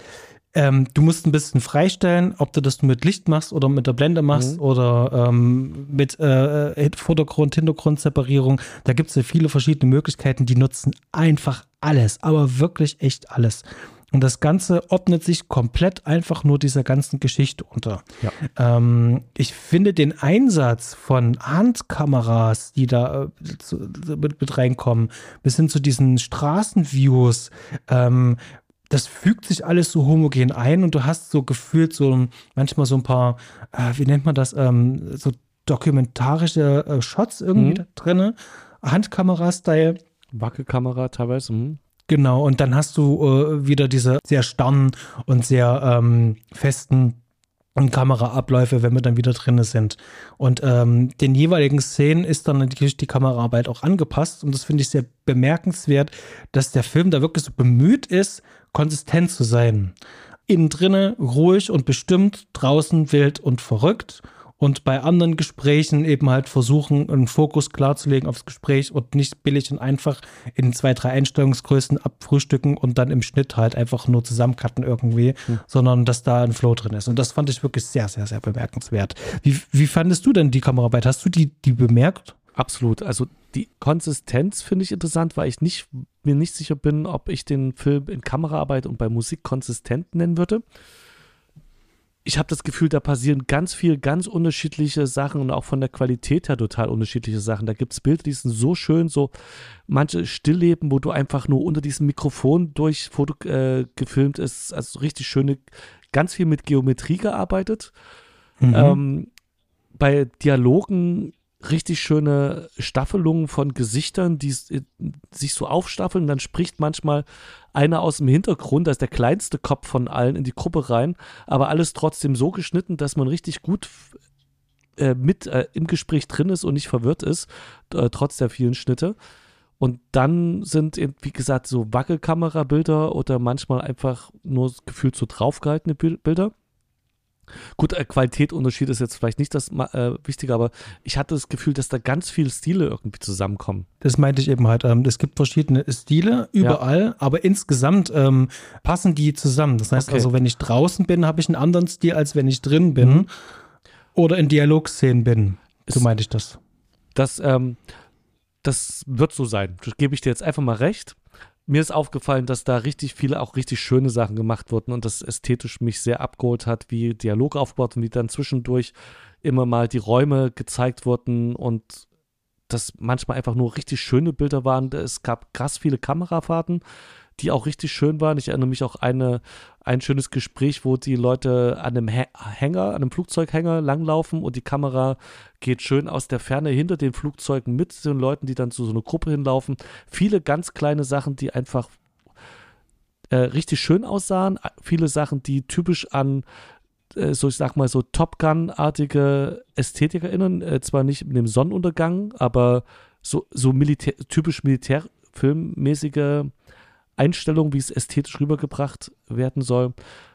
Ähm, du musst ein bisschen freistellen, ob du das mit Licht machst oder mit der Blende machst mhm. oder ähm, mit äh, Vordergrund, Hintergrundseparierung. Da gibt es ja viele verschiedene Möglichkeiten, die nutzen einfach alles, aber wirklich echt alles. Und das Ganze ordnet sich komplett einfach nur dieser ganzen Geschichte unter. Ja. Ähm, ich finde den Einsatz von Handkameras, die da äh, zu, mit, mit, reinkommen, bis hin zu diesen Straßenviews, ähm, das fügt sich alles so homogen ein und du hast so gefühlt so manchmal so ein paar, äh, wie nennt man das, ähm, so dokumentarische äh, Shots irgendwie mhm. drin, Handkamera-Style. Wackelkamera teilweise. Mhm. Genau, und dann hast du äh, wieder diese sehr starren und sehr ähm, festen Kameraabläufe, wenn wir dann wieder drin sind. Und ähm, den jeweiligen Szenen ist dann natürlich die Kameraarbeit auch angepasst. Und das finde ich sehr bemerkenswert, dass der Film da wirklich so bemüht ist, konsistent zu sein. Innen drinne ruhig und bestimmt, draußen wild und verrückt und bei anderen Gesprächen eben halt versuchen, einen Fokus klarzulegen aufs Gespräch und nicht billig und einfach in zwei, drei Einstellungsgrößen abfrühstücken und dann im Schnitt halt einfach nur zusammencutten irgendwie, hm. sondern dass da ein Flow drin ist. Und das fand ich wirklich sehr, sehr, sehr bemerkenswert. Wie, wie fandest du denn die Kameraarbeit? Hast du die, die bemerkt? Absolut. Also die Konsistenz finde ich interessant, weil ich nicht, mir nicht sicher bin, ob ich den Film in Kameraarbeit und bei Musik konsistent nennen würde ich habe das Gefühl, da passieren ganz viel, ganz unterschiedliche Sachen und auch von der Qualität her total unterschiedliche Sachen. Da gibt es Bilder, die sind so schön, so manche Stillleben, wo du einfach nur unter diesem Mikrofon durch Foto äh, gefilmt ist. Also richtig schöne, ganz viel mit Geometrie gearbeitet. Mhm. Ähm, bei Dialogen richtig schöne Staffelungen von Gesichtern, die äh, sich so aufstaffeln. Dann spricht manchmal einer aus dem Hintergrund, da ist der kleinste Kopf von allen in die Gruppe rein, aber alles trotzdem so geschnitten, dass man richtig gut äh, mit äh, im Gespräch drin ist und nicht verwirrt ist, äh, trotz der vielen Schnitte. Und dann sind, wie gesagt, so Wackelkamerabilder oder manchmal einfach nur gefühlt so draufgehaltene Bilder. Gut, äh, Qualitätsunterschied ist jetzt vielleicht nicht das äh, Wichtige, aber ich hatte das Gefühl, dass da ganz viele Stile irgendwie zusammenkommen. Das meinte ich eben halt. Ähm, es gibt verschiedene Stile überall, ja. aber insgesamt ähm, passen die zusammen. Das heißt okay. also, wenn ich draußen bin, habe ich einen anderen Stil, als wenn ich drin bin mhm. oder in Dialogszenen bin. So meinte ich das. Das, ähm, das wird so sein. Das gebe ich dir jetzt einfach mal recht mir ist aufgefallen, dass da richtig viele auch richtig schöne Sachen gemacht wurden und das ästhetisch mich sehr abgeholt hat, wie Dialog aufgebaut und wie dann zwischendurch immer mal die Räume gezeigt wurden und das manchmal einfach nur richtig schöne Bilder waren. Es gab krass viele Kamerafahrten die auch richtig schön waren. Ich erinnere mich auch eine, ein schönes Gespräch, wo die Leute an einem Hänger, an einem Flugzeughänger langlaufen und die Kamera geht schön aus der Ferne hinter den Flugzeugen mit den Leuten, die dann zu so einer Gruppe hinlaufen. Viele ganz kleine Sachen, die einfach äh, richtig schön aussahen. Viele Sachen, die typisch an äh, so ich sag mal so Top Gun-artige Ästhetik erinnern. Äh, zwar nicht mit dem Sonnenuntergang, aber so, so Militär, typisch militärfilmmäßige Einstellung, wie es ästhetisch rübergebracht werden soll.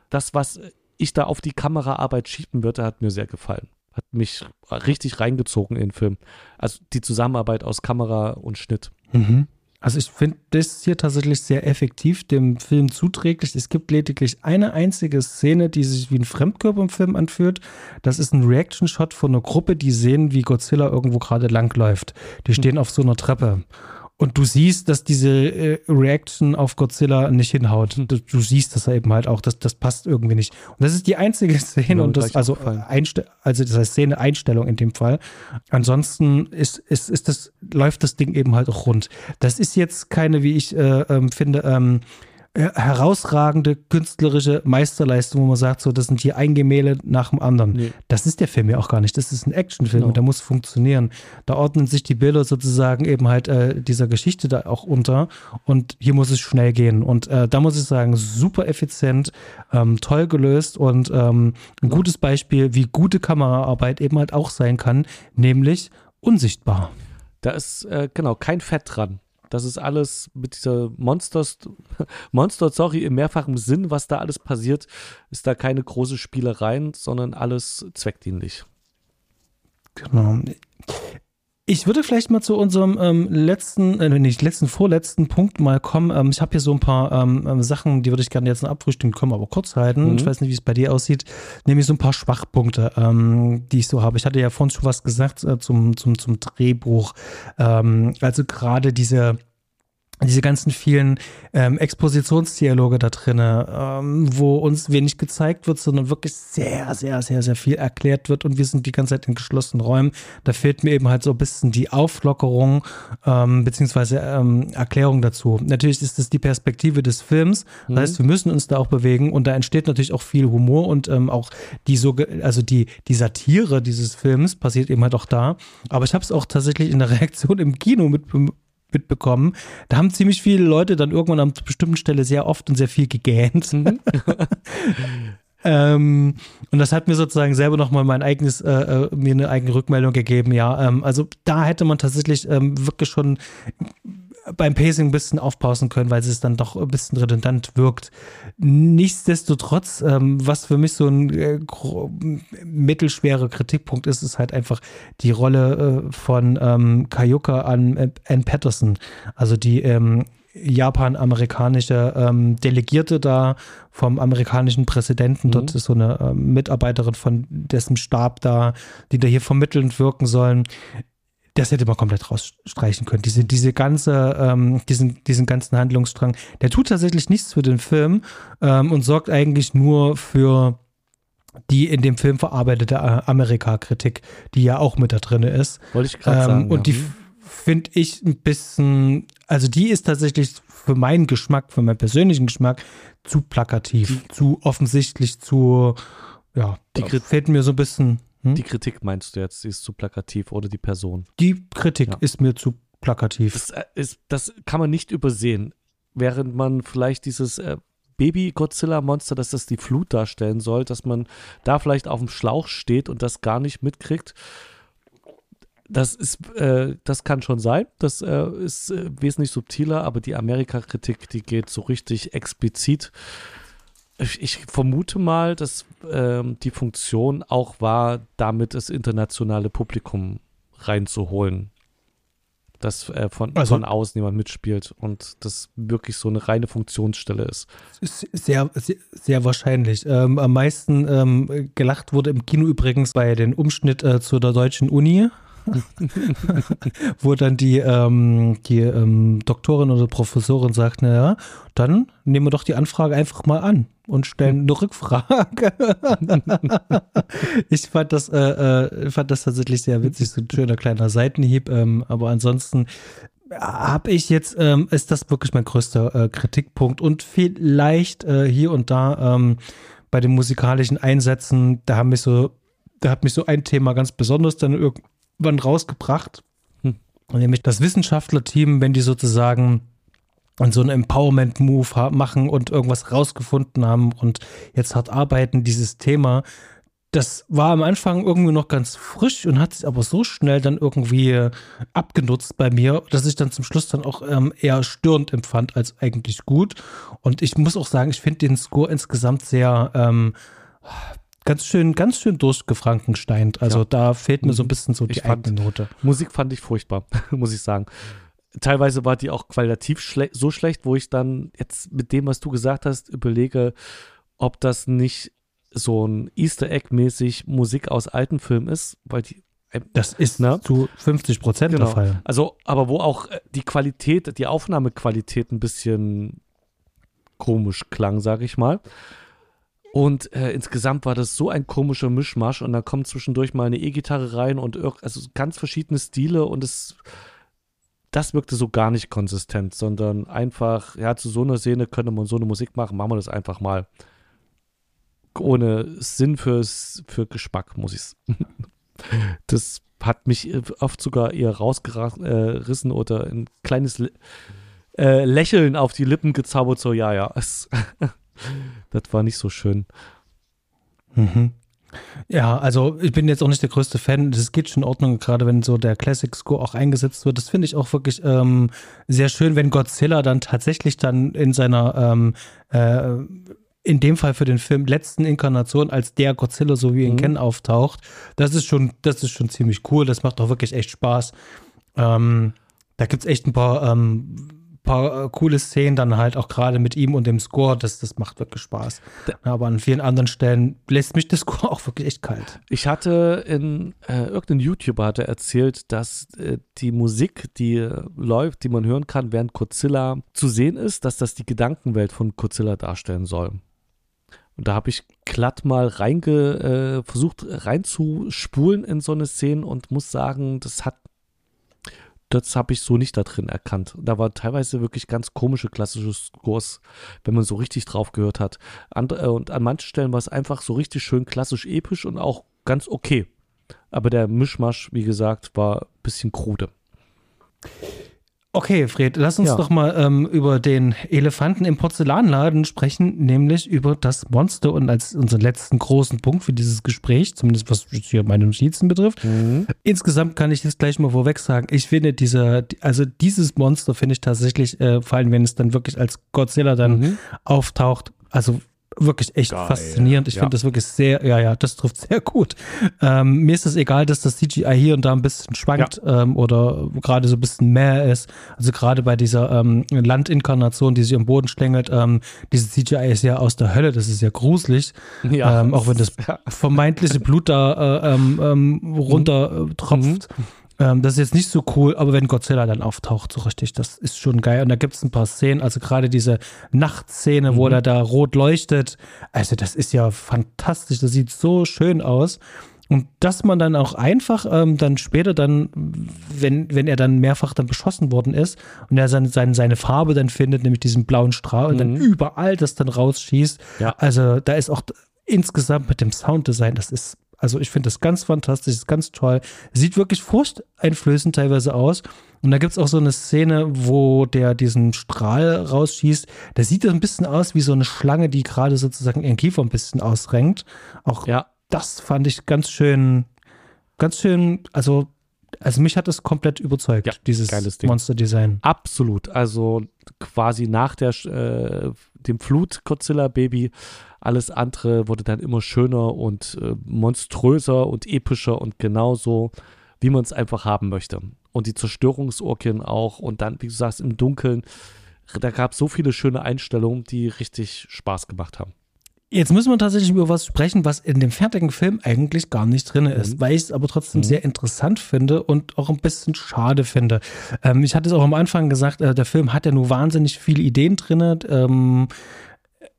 Das, was ich da auf die Kameraarbeit schieben würde, hat mir sehr gefallen. Hat mich richtig reingezogen in den Film. Also die Zusammenarbeit aus Kamera und Schnitt. Mhm. Also ich finde das hier tatsächlich sehr effektiv dem Film zuträglich. Es gibt lediglich eine einzige Szene, die sich wie ein Fremdkörper im Film anfühlt. Das ist ein Reaction-Shot von einer Gruppe, die sehen, wie Godzilla irgendwo gerade langläuft. Die hm. stehen auf so einer Treppe. Und du siehst, dass diese äh, Reaction auf Godzilla nicht hinhaut. Du, du, siehst das eben halt auch, dass das passt irgendwie nicht. Und das ist die einzige Szene und das, also, Einste also das heißt Szene Einstellung in dem Fall. Ansonsten ist, ist, ist das, läuft das Ding eben halt auch rund. Das ist jetzt keine, wie ich äh, ähm, finde, ähm, äh, herausragende künstlerische Meisterleistung, wo man sagt, so, das sind hier ein Gemälde nach dem anderen. Nee. Das ist der Film ja auch gar nicht. Das ist ein Actionfilm genau. und der muss funktionieren. Da ordnen sich die Bilder sozusagen eben halt äh, dieser Geschichte da auch unter und hier muss es schnell gehen. Und äh, da muss ich sagen, super effizient, ähm, toll gelöst und ähm, ein gutes Beispiel, wie gute Kameraarbeit eben halt auch sein kann, nämlich unsichtbar. Da ist äh, genau kein Fett dran. Das ist alles mit dieser Monsters, Monster, sorry, im mehrfachen Sinn, was da alles passiert, ist da keine große Spielereien, sondern alles zweckdienlich. Genau. Ich würde vielleicht mal zu unserem ähm, letzten, äh, nicht letzten, vorletzten Punkt mal kommen. Ähm, ich habe hier so ein paar ähm, ähm, Sachen, die würde ich gerne jetzt noch abfrühstücken, können aber kurz halten. Mhm. Ich weiß nicht, wie es bei dir aussieht. Nämlich so ein paar Schwachpunkte, ähm, die ich so habe. Ich hatte ja vorhin schon was gesagt äh, zum, zum, zum Drehbuch. Ähm, also gerade diese diese ganzen vielen ähm, Expositionsdialoge da drinne, ähm, wo uns wenig gezeigt wird, sondern wirklich sehr, sehr, sehr, sehr viel erklärt wird und wir sind die ganze Zeit in geschlossenen Räumen. Da fehlt mir eben halt so ein bisschen die Auflockerung ähm, beziehungsweise ähm, Erklärung dazu. Natürlich ist das die Perspektive des Films, das mhm. heißt, wir müssen uns da auch bewegen und da entsteht natürlich auch viel Humor und ähm, auch die so, also die die Satire dieses Films passiert eben halt auch da. Aber ich habe es auch tatsächlich in der Reaktion im Kino mit mitbekommen. Da haben ziemlich viele Leute dann irgendwann an einer bestimmten Stelle sehr oft und sehr viel gegähnt. Mhm. ähm, und das hat mir sozusagen selber nochmal mein eigenes, äh, äh, mir eine eigene Rückmeldung gegeben. Ja, ähm, also da hätte man tatsächlich ähm, wirklich schon beim Pacing ein bisschen aufpausen können, weil es dann doch ein bisschen redundant wirkt. Nichtsdestotrotz, ähm, was für mich so ein äh, mittelschwerer Kritikpunkt ist, ist halt einfach die Rolle äh, von ähm, Kayuka an äh, Ann Patterson, also die ähm, Japan-amerikanische ähm, Delegierte da vom amerikanischen Präsidenten. Mhm. Dort ist so eine ähm, Mitarbeiterin von dessen Stab da, die da hier vermittelnd wirken sollen das hätte man komplett rausstreichen können. Diese, diese ganze, ähm, diesen, diesen ganzen Handlungsstrang, der tut tatsächlich nichts für den Film ähm, und sorgt eigentlich nur für die in dem Film verarbeitete äh, Amerika-Kritik, die ja auch mit da drin ist. Wollte ich gerade ähm, sagen. Und ja. die finde ich ein bisschen, also die ist tatsächlich für meinen Geschmack, für meinen persönlichen Geschmack zu plakativ, die, zu offensichtlich, zu, ja, die fehlt mir so ein bisschen. Hm? Die Kritik meinst du jetzt, die ist zu plakativ oder die Person? Die Kritik ja. ist mir zu plakativ. Das, äh, ist, das kann man nicht übersehen. Während man vielleicht dieses äh, Baby-Godzilla-Monster, dass das die Flut darstellen soll, dass man da vielleicht auf dem Schlauch steht und das gar nicht mitkriegt. Das ist, äh, das kann schon sein. Das äh, ist äh, wesentlich subtiler, aber die Amerika-Kritik, die geht so richtig explizit ich vermute mal, dass ähm, die Funktion auch war, damit das internationale Publikum reinzuholen. Dass äh, von, also, von außen jemand mitspielt und das wirklich so eine reine Funktionsstelle ist. Sehr, sehr, sehr wahrscheinlich. Ähm, am meisten ähm, gelacht wurde im Kino übrigens bei dem Umschnitt äh, zu der deutschen Uni. wo dann die, ähm, die ähm, Doktorin oder Professorin sagt, naja, dann nehmen wir doch die Anfrage einfach mal an und stellen eine Rückfrage. ich fand das, äh, äh, fand das tatsächlich sehr witzig, so ein schöner kleiner Seitenhieb, ähm, aber ansonsten habe ich jetzt, ähm, ist das wirklich mein größter äh, Kritikpunkt und vielleicht äh, hier und da ähm, bei den musikalischen Einsätzen, da haben mich so, da hat mich so ein Thema ganz besonders dann irgendwann rausgebracht, hm. nämlich das Wissenschaftlerteam, wenn die sozusagen und so einen Empowerment-Move machen und irgendwas rausgefunden haben und jetzt hart arbeiten, dieses Thema. Das war am Anfang irgendwie noch ganz frisch und hat sich aber so schnell dann irgendwie abgenutzt bei mir, dass ich dann zum Schluss dann auch ähm, eher störend empfand als eigentlich gut. Und ich muss auch sagen, ich finde den Score insgesamt sehr ähm, ganz schön, ganz schön durchgefrankensteint. Also ja. da fehlt mir so ein bisschen so die eigene Note. Musik fand ich furchtbar, muss ich sagen teilweise war die auch qualitativ schle so schlecht, wo ich dann jetzt mit dem, was du gesagt hast, überlege, ob das nicht so ein Easter Egg-mäßig Musik aus alten Filmen ist, weil die. Äh, das ist ne? zu 50 Prozent genau. der Fall. Also, aber wo auch äh, die Qualität, die Aufnahmequalität ein bisschen komisch klang, sage ich mal. Und äh, insgesamt war das so ein komischer Mischmasch und dann kommt zwischendurch mal eine E-Gitarre rein und also ganz verschiedene Stile und es das wirkte so gar nicht konsistent, sondern einfach, ja, zu so einer Szene könnte man so eine Musik machen, machen wir das einfach mal. Ohne Sinn fürs, für Geschmack, muss ich Das hat mich oft sogar eher rausgerissen oder ein kleines äh, Lächeln auf die Lippen gezaubert, so, ja, ja, das war nicht so schön. Mhm. Ja, also ich bin jetzt auch nicht der größte Fan. Das geht schon in Ordnung, gerade wenn so der Classic Score auch eingesetzt wird. Das finde ich auch wirklich ähm, sehr schön, wenn Godzilla dann tatsächlich dann in seiner ähm, äh, in dem Fall für den Film letzten Inkarnation als der Godzilla, so wie wir ihn mhm. kennen, auftaucht. Das ist schon, das ist schon ziemlich cool. Das macht auch wirklich echt Spaß. Ähm, da gibt es echt ein paar ähm, paar äh, coole Szenen dann halt auch gerade mit ihm und dem Score, das, das macht wirklich Spaß. Aber an vielen anderen Stellen lässt mich der Score auch wirklich echt kalt. Ich hatte in äh, irgendein YouTuber hatte erzählt, dass äh, die Musik, die äh, läuft, die man hören kann, während Godzilla zu sehen ist, dass das die Gedankenwelt von Godzilla darstellen soll. Und da habe ich glatt mal reinge, äh, versucht reinzuspulen in so eine Szene und muss sagen, das hat das habe ich so nicht da drin erkannt. Da war teilweise wirklich ganz komische klassische Scores, wenn man so richtig drauf gehört hat. And, äh, und an manchen Stellen war es einfach so richtig schön klassisch episch und auch ganz okay. Aber der Mischmasch, wie gesagt, war ein bisschen krude. Okay, Fred, lass uns ja. doch mal ähm, über den Elefanten im Porzellanladen sprechen, nämlich über das Monster und als unseren letzten großen Punkt für dieses Gespräch, zumindest was hier meine Notizen betrifft. Mhm. Insgesamt kann ich jetzt gleich mal vorweg sagen, ich finde dieser, also dieses Monster finde ich tatsächlich, äh, vor allem wenn es dann wirklich als Godzilla dann mhm. auftaucht, also wirklich echt Geil. faszinierend. Ich ja. finde das wirklich sehr, ja, ja, das trifft sehr gut. Ähm, mir ist es egal, dass das CGI hier und da ein bisschen schwankt ja. ähm, oder gerade so ein bisschen mehr ist. Also gerade bei dieser ähm, Landinkarnation, die sich am Boden schlängelt, ähm, diese CGI ist ja aus der Hölle, das ist ja gruselig. Ja. Ähm, auch wenn das vermeintliche Blut da äh, ähm, runter äh, tropft. Mhm. Ähm, das ist jetzt nicht so cool, aber wenn Godzilla dann auftaucht, so richtig, das ist schon geil. Und da gibt es ein paar Szenen, also gerade diese Nachtszene, mhm. wo er da rot leuchtet. Also, das ist ja fantastisch. Das sieht so schön aus. Und dass man dann auch einfach ähm, dann später dann, wenn, wenn er dann mehrfach dann beschossen worden ist und er seine, seine, seine Farbe dann findet, nämlich diesen blauen Strahl mhm. und dann mhm. überall das dann rausschießt. Ja. Also da ist auch insgesamt mit dem Sounddesign, das ist also ich finde das ganz fantastisch, ist ganz toll. Sieht wirklich furchteinflößend teilweise aus. Und da gibt es auch so eine Szene, wo der diesen Strahl rausschießt. Der sieht ein bisschen aus wie so eine Schlange, die gerade sozusagen ihren Kiefer ein bisschen ausrenkt. Auch ja. das fand ich ganz schön, ganz schön, also also mich hat es komplett überzeugt, ja, dieses Monster-Design. Absolut. Also quasi nach der, äh, dem Flut-Godzilla-Baby alles andere wurde dann immer schöner und äh, monströser und epischer und genauso, wie man es einfach haben möchte. Und die Zerstörungsorgien auch und dann, wie du sagst, im Dunkeln. Da gab es so viele schöne Einstellungen, die richtig Spaß gemacht haben. Jetzt müssen wir tatsächlich über was sprechen, was in dem fertigen Film eigentlich gar nicht drin ist, mhm. weil ich es aber trotzdem mhm. sehr interessant finde und auch ein bisschen schade finde. Ähm, ich hatte es auch am Anfang gesagt, äh, der Film hat ja nur wahnsinnig viele Ideen drin. Ähm,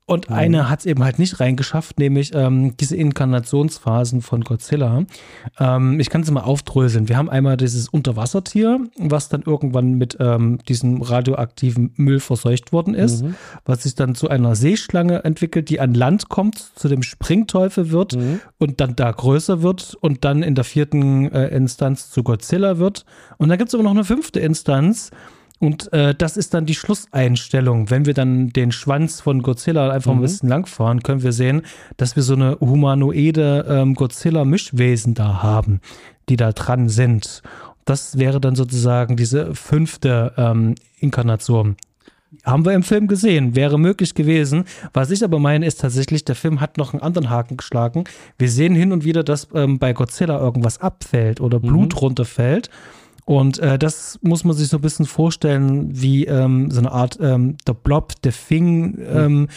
und mhm. eine hat es eben halt nicht reingeschafft, nämlich ähm, diese Inkarnationsphasen von Godzilla. Ähm, ich kann sie mal aufdröseln. Wir haben einmal dieses Unterwassertier, was dann irgendwann mit ähm, diesem radioaktiven Müll verseucht worden ist, mhm. was sich dann zu einer Seeschlange entwickelt, die an Land kommt, zu dem Springteufel wird mhm. und dann da größer wird und dann in der vierten äh, Instanz zu Godzilla wird. Und dann gibt es aber noch eine fünfte Instanz, und äh, das ist dann die Schlusseinstellung. Wenn wir dann den Schwanz von Godzilla einfach mhm. ein bisschen langfahren, können wir sehen, dass wir so eine humanoide ähm, Godzilla-Mischwesen da haben, die da dran sind. Das wäre dann sozusagen diese fünfte ähm, Inkarnation. Haben wir im Film gesehen, wäre möglich gewesen. Was ich aber meine, ist tatsächlich, der Film hat noch einen anderen Haken geschlagen. Wir sehen hin und wieder, dass ähm, bei Godzilla irgendwas abfällt oder Blut mhm. runterfällt. Und äh, das muss man sich so ein bisschen vorstellen, wie ähm, so eine Art ähm, der Blob, der Fing, ähm,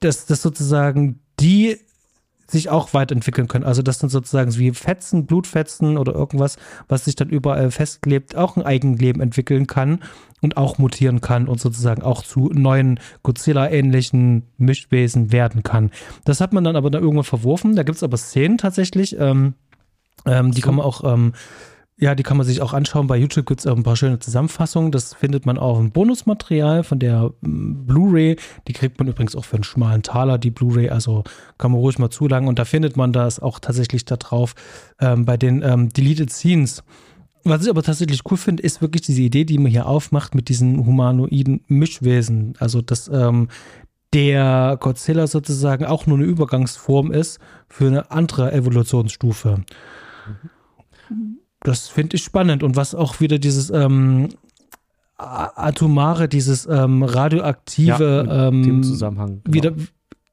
dass, dass sozusagen die sich auch weiterentwickeln können. Also dass dann sozusagen wie Fetzen, Blutfetzen oder irgendwas, was sich dann überall festklebt, auch ein Eigenleben entwickeln kann und auch mutieren kann und sozusagen auch zu neuen Godzilla-ähnlichen Mischwesen werden kann. Das hat man dann aber dann irgendwann verworfen. Da gibt es aber Szenen tatsächlich, ähm, ähm, die so. kann man auch ähm, ja, die kann man sich auch anschauen. Bei YouTube gibt es ein paar schöne Zusammenfassungen. Das findet man auch im Bonusmaterial von der mm, Blu-ray. Die kriegt man übrigens auch für einen schmalen Taler, die Blu-ray. Also kann man ruhig mal zulangen. Und da findet man das auch tatsächlich da drauf ähm, bei den ähm, Deleted Scenes. Was ich aber tatsächlich cool finde, ist wirklich diese Idee, die man hier aufmacht mit diesen humanoiden Mischwesen. Also, dass ähm, der Godzilla sozusagen auch nur eine Übergangsform ist für eine andere Evolutionsstufe. Mhm das finde ich spannend. Und was auch wieder dieses ähm, atomare, dieses ähm, radioaktive ja, ähm, Zusammenhang genau. wieder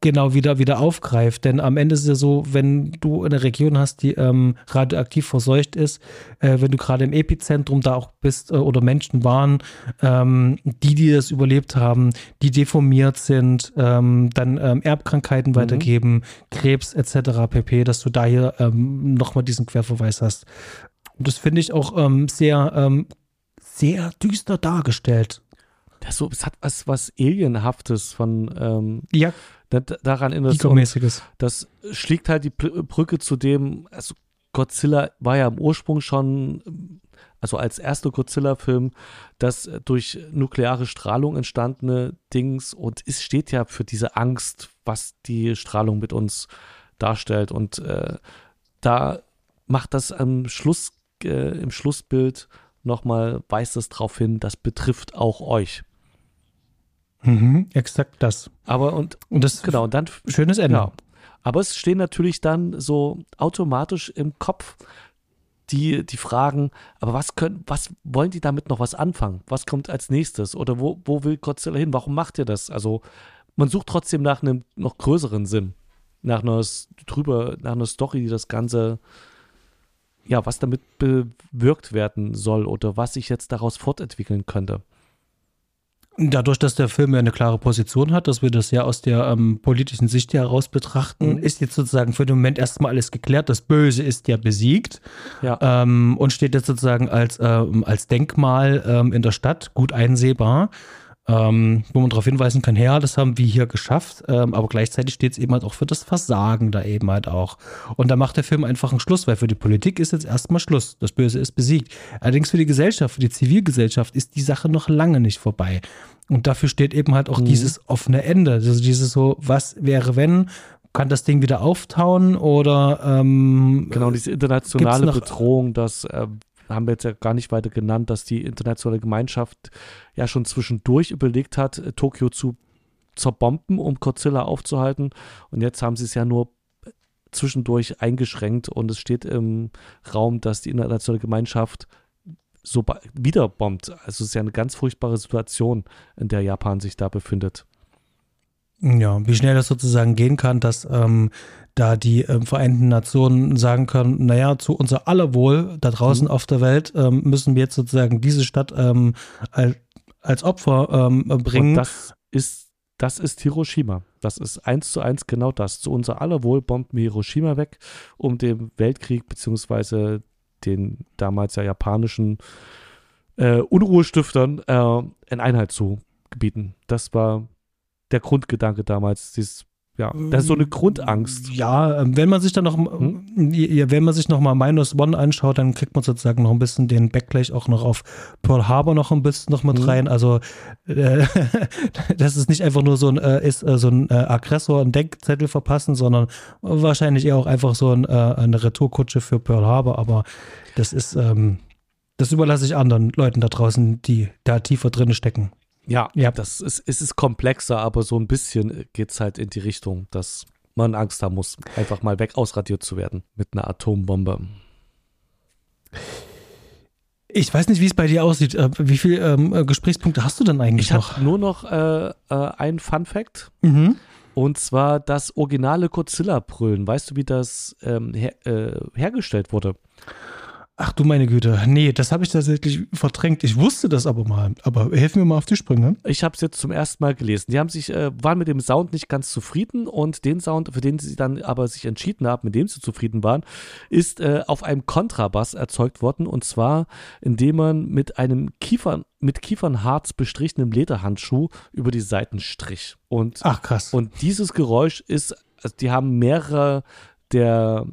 genau wieder wieder aufgreift. Denn am Ende ist es ja so, wenn du eine Region hast, die ähm, radioaktiv verseucht ist, äh, wenn du gerade im Epizentrum da auch bist äh, oder Menschen waren, ähm, die, die das überlebt haben, die deformiert sind, ähm, dann ähm, Erbkrankheiten mhm. weitergeben, Krebs etc. pp, dass du da hier ähm, nochmal diesen Querverweis hast. Und das finde ich auch ähm, sehr, ähm, sehr düster dargestellt. Das so, es hat was, was Alienhaftes von ähm, ja. daran in das, das schlägt halt die Brücke zu dem, also Godzilla war ja im Ursprung schon, also als erster Godzilla-Film, das durch nukleare Strahlung entstandene Dings und es steht ja für diese Angst, was die Strahlung mit uns darstellt. Und äh, da macht das am Schluss, äh, im Schlussbild nochmal, weist es darauf hin, das betrifft auch euch. Mhm, exakt das. Aber und, und das genau, und dann schönes Ende. Genau. Aber es stehen natürlich dann so automatisch im Kopf die, die Fragen, aber was können, was wollen die damit noch was anfangen? Was kommt als nächstes? Oder wo, wo will Godzilla hin? Warum macht ihr das? Also, man sucht trotzdem nach einem noch größeren Sinn. Nach einer drüber, nach einer Story, die das Ganze, ja, was damit bewirkt werden soll oder was sich jetzt daraus fortentwickeln könnte. Dadurch, dass der Film ja eine klare Position hat, dass wir das ja aus der ähm, politischen Sicht heraus betrachten, mhm. ist jetzt sozusagen für den Moment erstmal alles geklärt. Das Böse ist ja besiegt ja. Ähm, und steht jetzt sozusagen als, ähm, als Denkmal ähm, in der Stadt gut einsehbar ähm, wo man darauf hinweisen kann, ja, das haben wir hier geschafft, ähm, aber gleichzeitig steht es eben halt auch für das Versagen da eben halt auch. Und da macht der Film einfach einen Schluss, weil für die Politik ist jetzt erstmal Schluss. Das Böse ist besiegt. Allerdings für die Gesellschaft, für die Zivilgesellschaft ist die Sache noch lange nicht vorbei. Und dafür steht eben halt auch mhm. dieses offene Ende. Also dieses so, was wäre, wenn, kann das Ding wieder auftauen oder ähm, genau diese internationale Bedrohung, dass äh, haben wir jetzt ja gar nicht weiter genannt, dass die internationale Gemeinschaft ja schon zwischendurch überlegt hat, äh, Tokio zu zerbomben, um Godzilla aufzuhalten. Und jetzt haben sie es ja nur zwischendurch eingeschränkt und es steht im Raum, dass die internationale Gemeinschaft so wieder bombt. Also es ist ja eine ganz furchtbare Situation, in der Japan sich da befindet. Ja, wie schnell das sozusagen gehen kann, dass ähm, da die ähm, Vereinten Nationen sagen können, naja, zu unser aller Wohl da draußen mhm. auf der Welt ähm, müssen wir jetzt sozusagen diese Stadt ähm, als, als Opfer ähm, bringen. Und das ist, das ist Hiroshima. Das ist eins zu eins genau das. Zu unser aller Wohl bomben wir Hiroshima weg, um dem Weltkrieg beziehungsweise den damals ja japanischen äh, Unruhestiftern äh, in Einheit zu gebieten. Das war der Grundgedanke damals, dieses ja, das ist so eine Grundangst. Ja, ähm, wenn man sich dann noch, hm? wenn man sich noch mal Minus One anschaut, dann kriegt man sozusagen noch ein bisschen den Backlash auch noch auf Pearl Harbor noch ein bisschen noch mit hm. rein. Also äh, das ist nicht einfach nur so ein, äh, ist äh, so ein äh, Aggressor einen Denkzettel verpassen, sondern wahrscheinlich eher auch einfach so ein, eine Retourkutsche für Pearl Harbor. Aber das ist, ähm, das überlasse ich anderen Leuten da draußen, die da tiefer drin stecken. Ja, ja. Das ist, es ist komplexer, aber so ein bisschen geht es halt in die Richtung, dass man Angst haben muss, einfach mal weg ausradiert zu werden mit einer Atombombe. Ich weiß nicht, wie es bei dir aussieht. Äh, wie viele ähm, Gesprächspunkte hast du denn eigentlich ich noch? Ich habe nur noch äh, äh, ein Fun Fact. Mhm. Und zwar das originale Godzilla-Brüllen. Weißt du, wie das ähm, her äh, hergestellt wurde? Ach du meine Güte, nee, das habe ich tatsächlich verdrängt. Ich wusste das aber mal. Aber helfen wir mal auf die Sprünge. Ich habe es jetzt zum ersten Mal gelesen. Die haben sich, äh, waren mit dem Sound nicht ganz zufrieden und den Sound, für den sie dann aber sich entschieden haben, mit dem sie zufrieden waren, ist äh, auf einem Kontrabass erzeugt worden und zwar, indem man mit einem Kiefern, mit Kiefernharz bestrichenem Lederhandschuh über die Seiten strich. Und, Ach krass. Und dieses Geräusch ist, also die haben mehrere der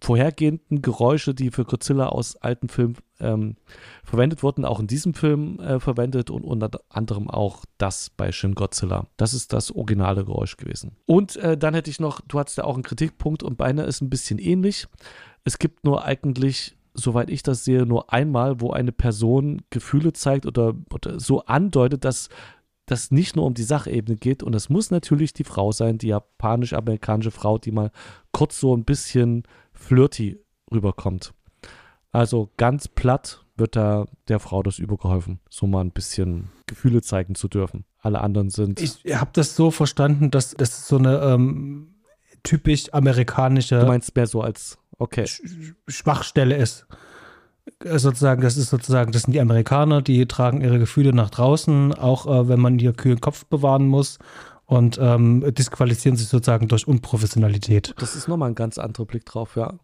vorhergehenden Geräusche, die für Godzilla aus alten Filmen ähm, verwendet wurden, auch in diesem Film äh, verwendet und unter anderem auch das bei Shin Godzilla. Das ist das originale Geräusch gewesen. Und äh, dann hätte ich noch, du hattest ja auch einen Kritikpunkt und beinahe ist ein bisschen ähnlich. Es gibt nur eigentlich, soweit ich das sehe, nur einmal, wo eine Person Gefühle zeigt oder, oder so andeutet, dass das nicht nur um die Sachebene geht und es muss natürlich die Frau sein, die japanisch-amerikanische Frau, die mal kurz so ein bisschen flirty rüberkommt. Also ganz platt wird da der Frau das übergeholfen, so mal ein bisschen Gefühle zeigen zu dürfen. Alle anderen sind. Ich habe das so verstanden, dass das so eine ähm, typisch amerikanische. Du meinst mehr so als, okay. Schwachstelle ist. Äh, sozusagen, das ist sozusagen, das sind die Amerikaner, die tragen ihre Gefühle nach draußen, auch äh, wenn man ihr kühlen Kopf bewahren muss und ähm, disqualifizieren sich sozusagen durch Unprofessionalität. Das ist nochmal ein ganz anderer Blick drauf, ja.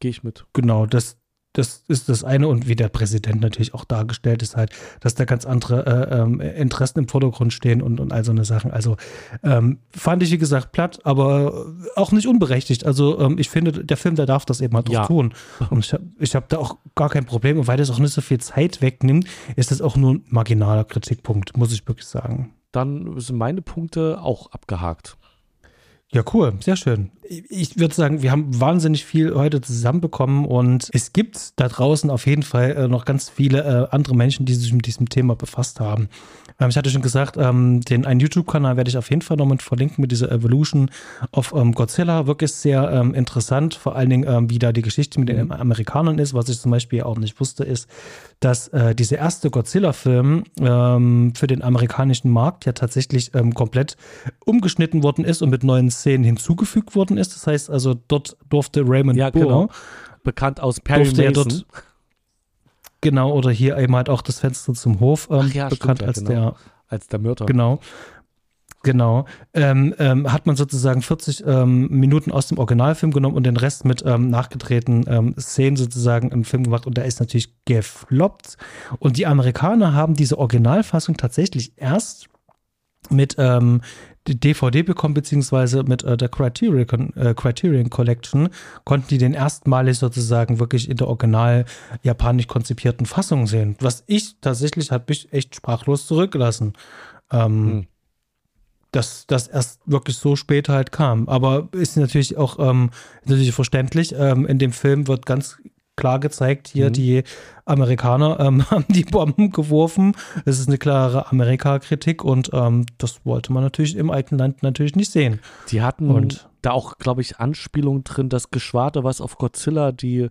Gehe ich mit. Genau, das, das ist das eine und wie der Präsident natürlich auch dargestellt ist halt, dass da ganz andere äh, ähm, Interessen im Vordergrund stehen und, und all so eine Sachen. Also ähm, fand ich, wie gesagt, platt, aber auch nicht unberechtigt. Also ähm, ich finde, der Film, der darf das eben halt auch Ja. tun. Und ich habe ich hab da auch gar kein Problem. Und weil das auch nicht so viel Zeit wegnimmt, ist das auch nur ein marginaler Kritikpunkt, muss ich wirklich sagen. Dann sind meine Punkte auch abgehakt. Ja, cool, sehr schön. Ich würde sagen, wir haben wahnsinnig viel heute zusammenbekommen und es gibt da draußen auf jeden Fall äh, noch ganz viele äh, andere Menschen, die sich mit diesem Thema befasst haben. Ähm, ich hatte schon gesagt, ähm, den einen YouTube-Kanal werde ich auf jeden Fall noch mit verlinken mit dieser Evolution of ähm, Godzilla. Wirklich sehr interessant, vor allen Dingen, wie da die Geschichte mit den Amerikanern ist. Was ich zum Beispiel auch nicht wusste, ist, dass äh, dieser erste Godzilla-Film für den amerikanischen Markt ja tatsächlich komplett umgeschnitten worden ist und mit neuen Szenen hinzugefügt worden ist. Das heißt also, dort durfte Raymond Ja, Burr, genau. Bekannt aus Perry durfte er Mason. dort, genau, oder hier eben halt auch das Fenster zum Hof ähm, ja, bekannt stimmt, ja, als genau. der als der Mörder. Genau. Genau. Ähm, ähm, hat man sozusagen 40 ähm, Minuten aus dem Originalfilm genommen und den Rest mit ähm, nachgedrehten ähm, Szenen sozusagen im Film gemacht und der ist natürlich gefloppt. Und die Amerikaner haben diese Originalfassung tatsächlich erst mit ähm, die DVD bekommen, beziehungsweise mit äh, der Criterion, äh, Criterion Collection, konnten die den erstmalig sozusagen wirklich in der original japanisch konzipierten Fassung sehen. Was ich tatsächlich hat mich echt sprachlos zurückgelassen. Ähm, Hm. dass das erst wirklich so spät halt kam. Aber ist natürlich auch ähm, natürlich verständlich. Ähm, in dem Film wird ganz klar gezeigt, hier Mhm. die Amerikaner ähm, haben die Bomben geworfen. Es ist eine klare Amerika-Kritik und ähm, das wollte man natürlich im alten Land natürlich nicht sehen. Die hatten Und- da auch, glaube ich, Anspielungen drin. Das Geschwader, was auf Godzilla die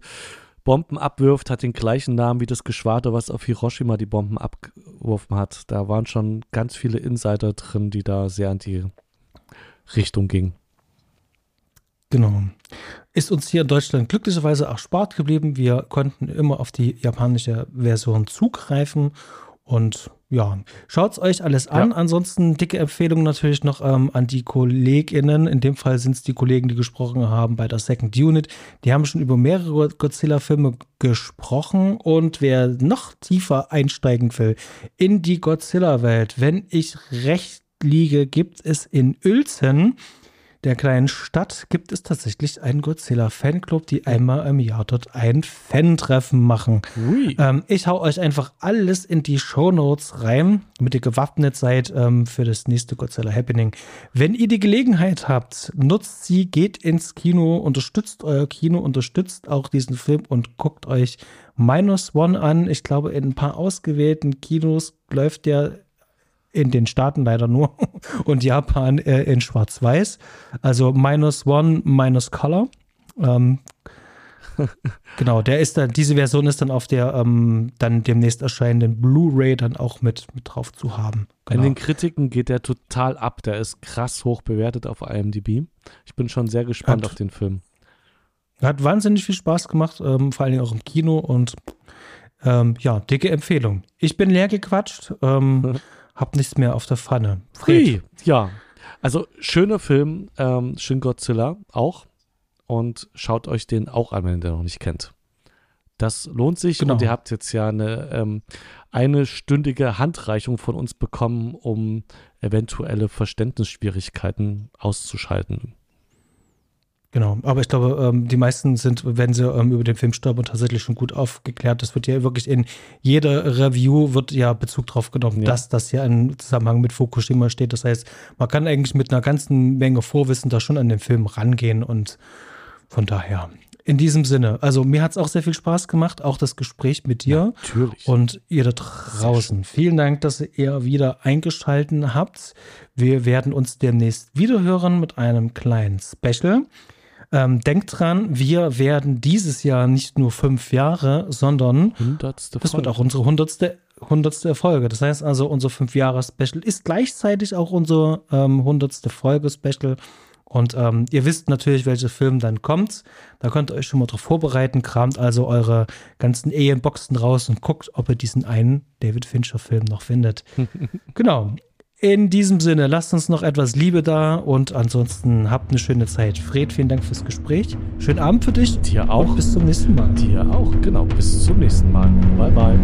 Bomben abwirft, hat den gleichen Namen wie das Geschwader, was auf Hiroshima die Bomben abgeworfen hat. Da waren schon ganz viele Insider drin, die da sehr in die Richtung gingen. Genau. Ist uns hier in Deutschland glücklicherweise erspart geblieben. Wir konnten immer auf die japanische Version zugreifen. Und ja, schaut es euch alles an. Ja. Ansonsten dicke Empfehlung natürlich noch ähm, an die KollegInnen. In dem Fall sind es die Kollegen, die gesprochen haben bei der Second Unit. Die haben schon über mehrere Godzilla-Filme gesprochen. Und wer noch tiefer einsteigen will in die Godzilla-Welt, wenn ich recht liege, gibt es in Uelzen der kleinen Stadt gibt es tatsächlich einen Godzilla-Fanclub, die einmal im Jahr dort ein Fan-Treffen machen. Ähm, ich hau euch einfach alles in die Shownotes rein, damit ihr gewappnet seid ähm, für das nächste Godzilla Happening. Wenn ihr die Gelegenheit habt, nutzt sie, geht ins Kino, unterstützt euer Kino, unterstützt auch diesen Film und guckt euch Minus One an. Ich glaube, in ein paar ausgewählten Kinos läuft der in den Staaten leider nur und Japan äh, in Schwarz-Weiß. Also Minus One, Minus Color. Ähm, genau, der ist dann, diese Version ist dann auf der ähm, dann demnächst erscheinenden Blu-ray dann auch mit, mit drauf zu haben. In Genau. den Kritiken geht der total ab. Der ist krass hoch bewertet auf IMDb. Ich bin schon sehr gespannt Hat- auf den Film. Hat wahnsinnig viel Spaß gemacht, ähm, vor allen Dingen auch im Kino und ähm, ja, dicke Empfehlung. Ich bin leer gequatscht, ähm, hab nichts mehr auf der Pfanne. Fred, Hui, ja. Also schöner Film, ähm, Shin Godzilla auch. Und schaut euch den auch an, wenn ihr den noch nicht kennt. Das lohnt sich Genau. und ihr habt jetzt ja eine ähm, eine stündige Handreichung von uns bekommen, um eventuelle Verständnisschwierigkeiten auszuschalten. Genau, aber ich glaube, ähm, die meisten sind, wenn sie ähm, über den Film stolpern, tatsächlich schon gut aufgeklärt. Das wird ja wirklich in jeder Review wird ja Bezug drauf genommen, Ja. dass das ja im Zusammenhang mit Fukushima steht. Das heißt, man kann eigentlich mit einer ganzen Menge Vorwissen da schon an den Film rangehen und von daher. In diesem Sinne, also mir hat es auch sehr viel Spaß gemacht, auch das Gespräch mit dir. Natürlich. Und ihr da draußen, vielen Dank, dass ihr wieder eingeschalten habt. Wir werden uns demnächst wieder hören mit einem kleinen Special. Ähm, denkt dran, wir werden dieses Jahr nicht nur fünf Jahre, sondern Hundertste das wird auch unsere hundertste, hundertste Folge. Das heißt also, unser fünf Jahre Special ist gleichzeitig auch unser ähm, hundertste Folge Special. Und ähm, ihr wisst natürlich, welcher Film dann kommt. Da könnt ihr euch schon mal drauf vorbereiten. Kramt also eure ganzen Alien-Boxen raus und guckt, ob ihr diesen einen David Fincher-Film noch findet. genau. In diesem Sinne, lasst uns noch etwas Liebe da und ansonsten habt eine schöne Zeit. Fred, vielen Dank fürs Gespräch. Schönen Abend für dich. Dir auch. Und bis zum nächsten Mal. Dir auch, genau. Bis zum nächsten Mal. Bye, bye.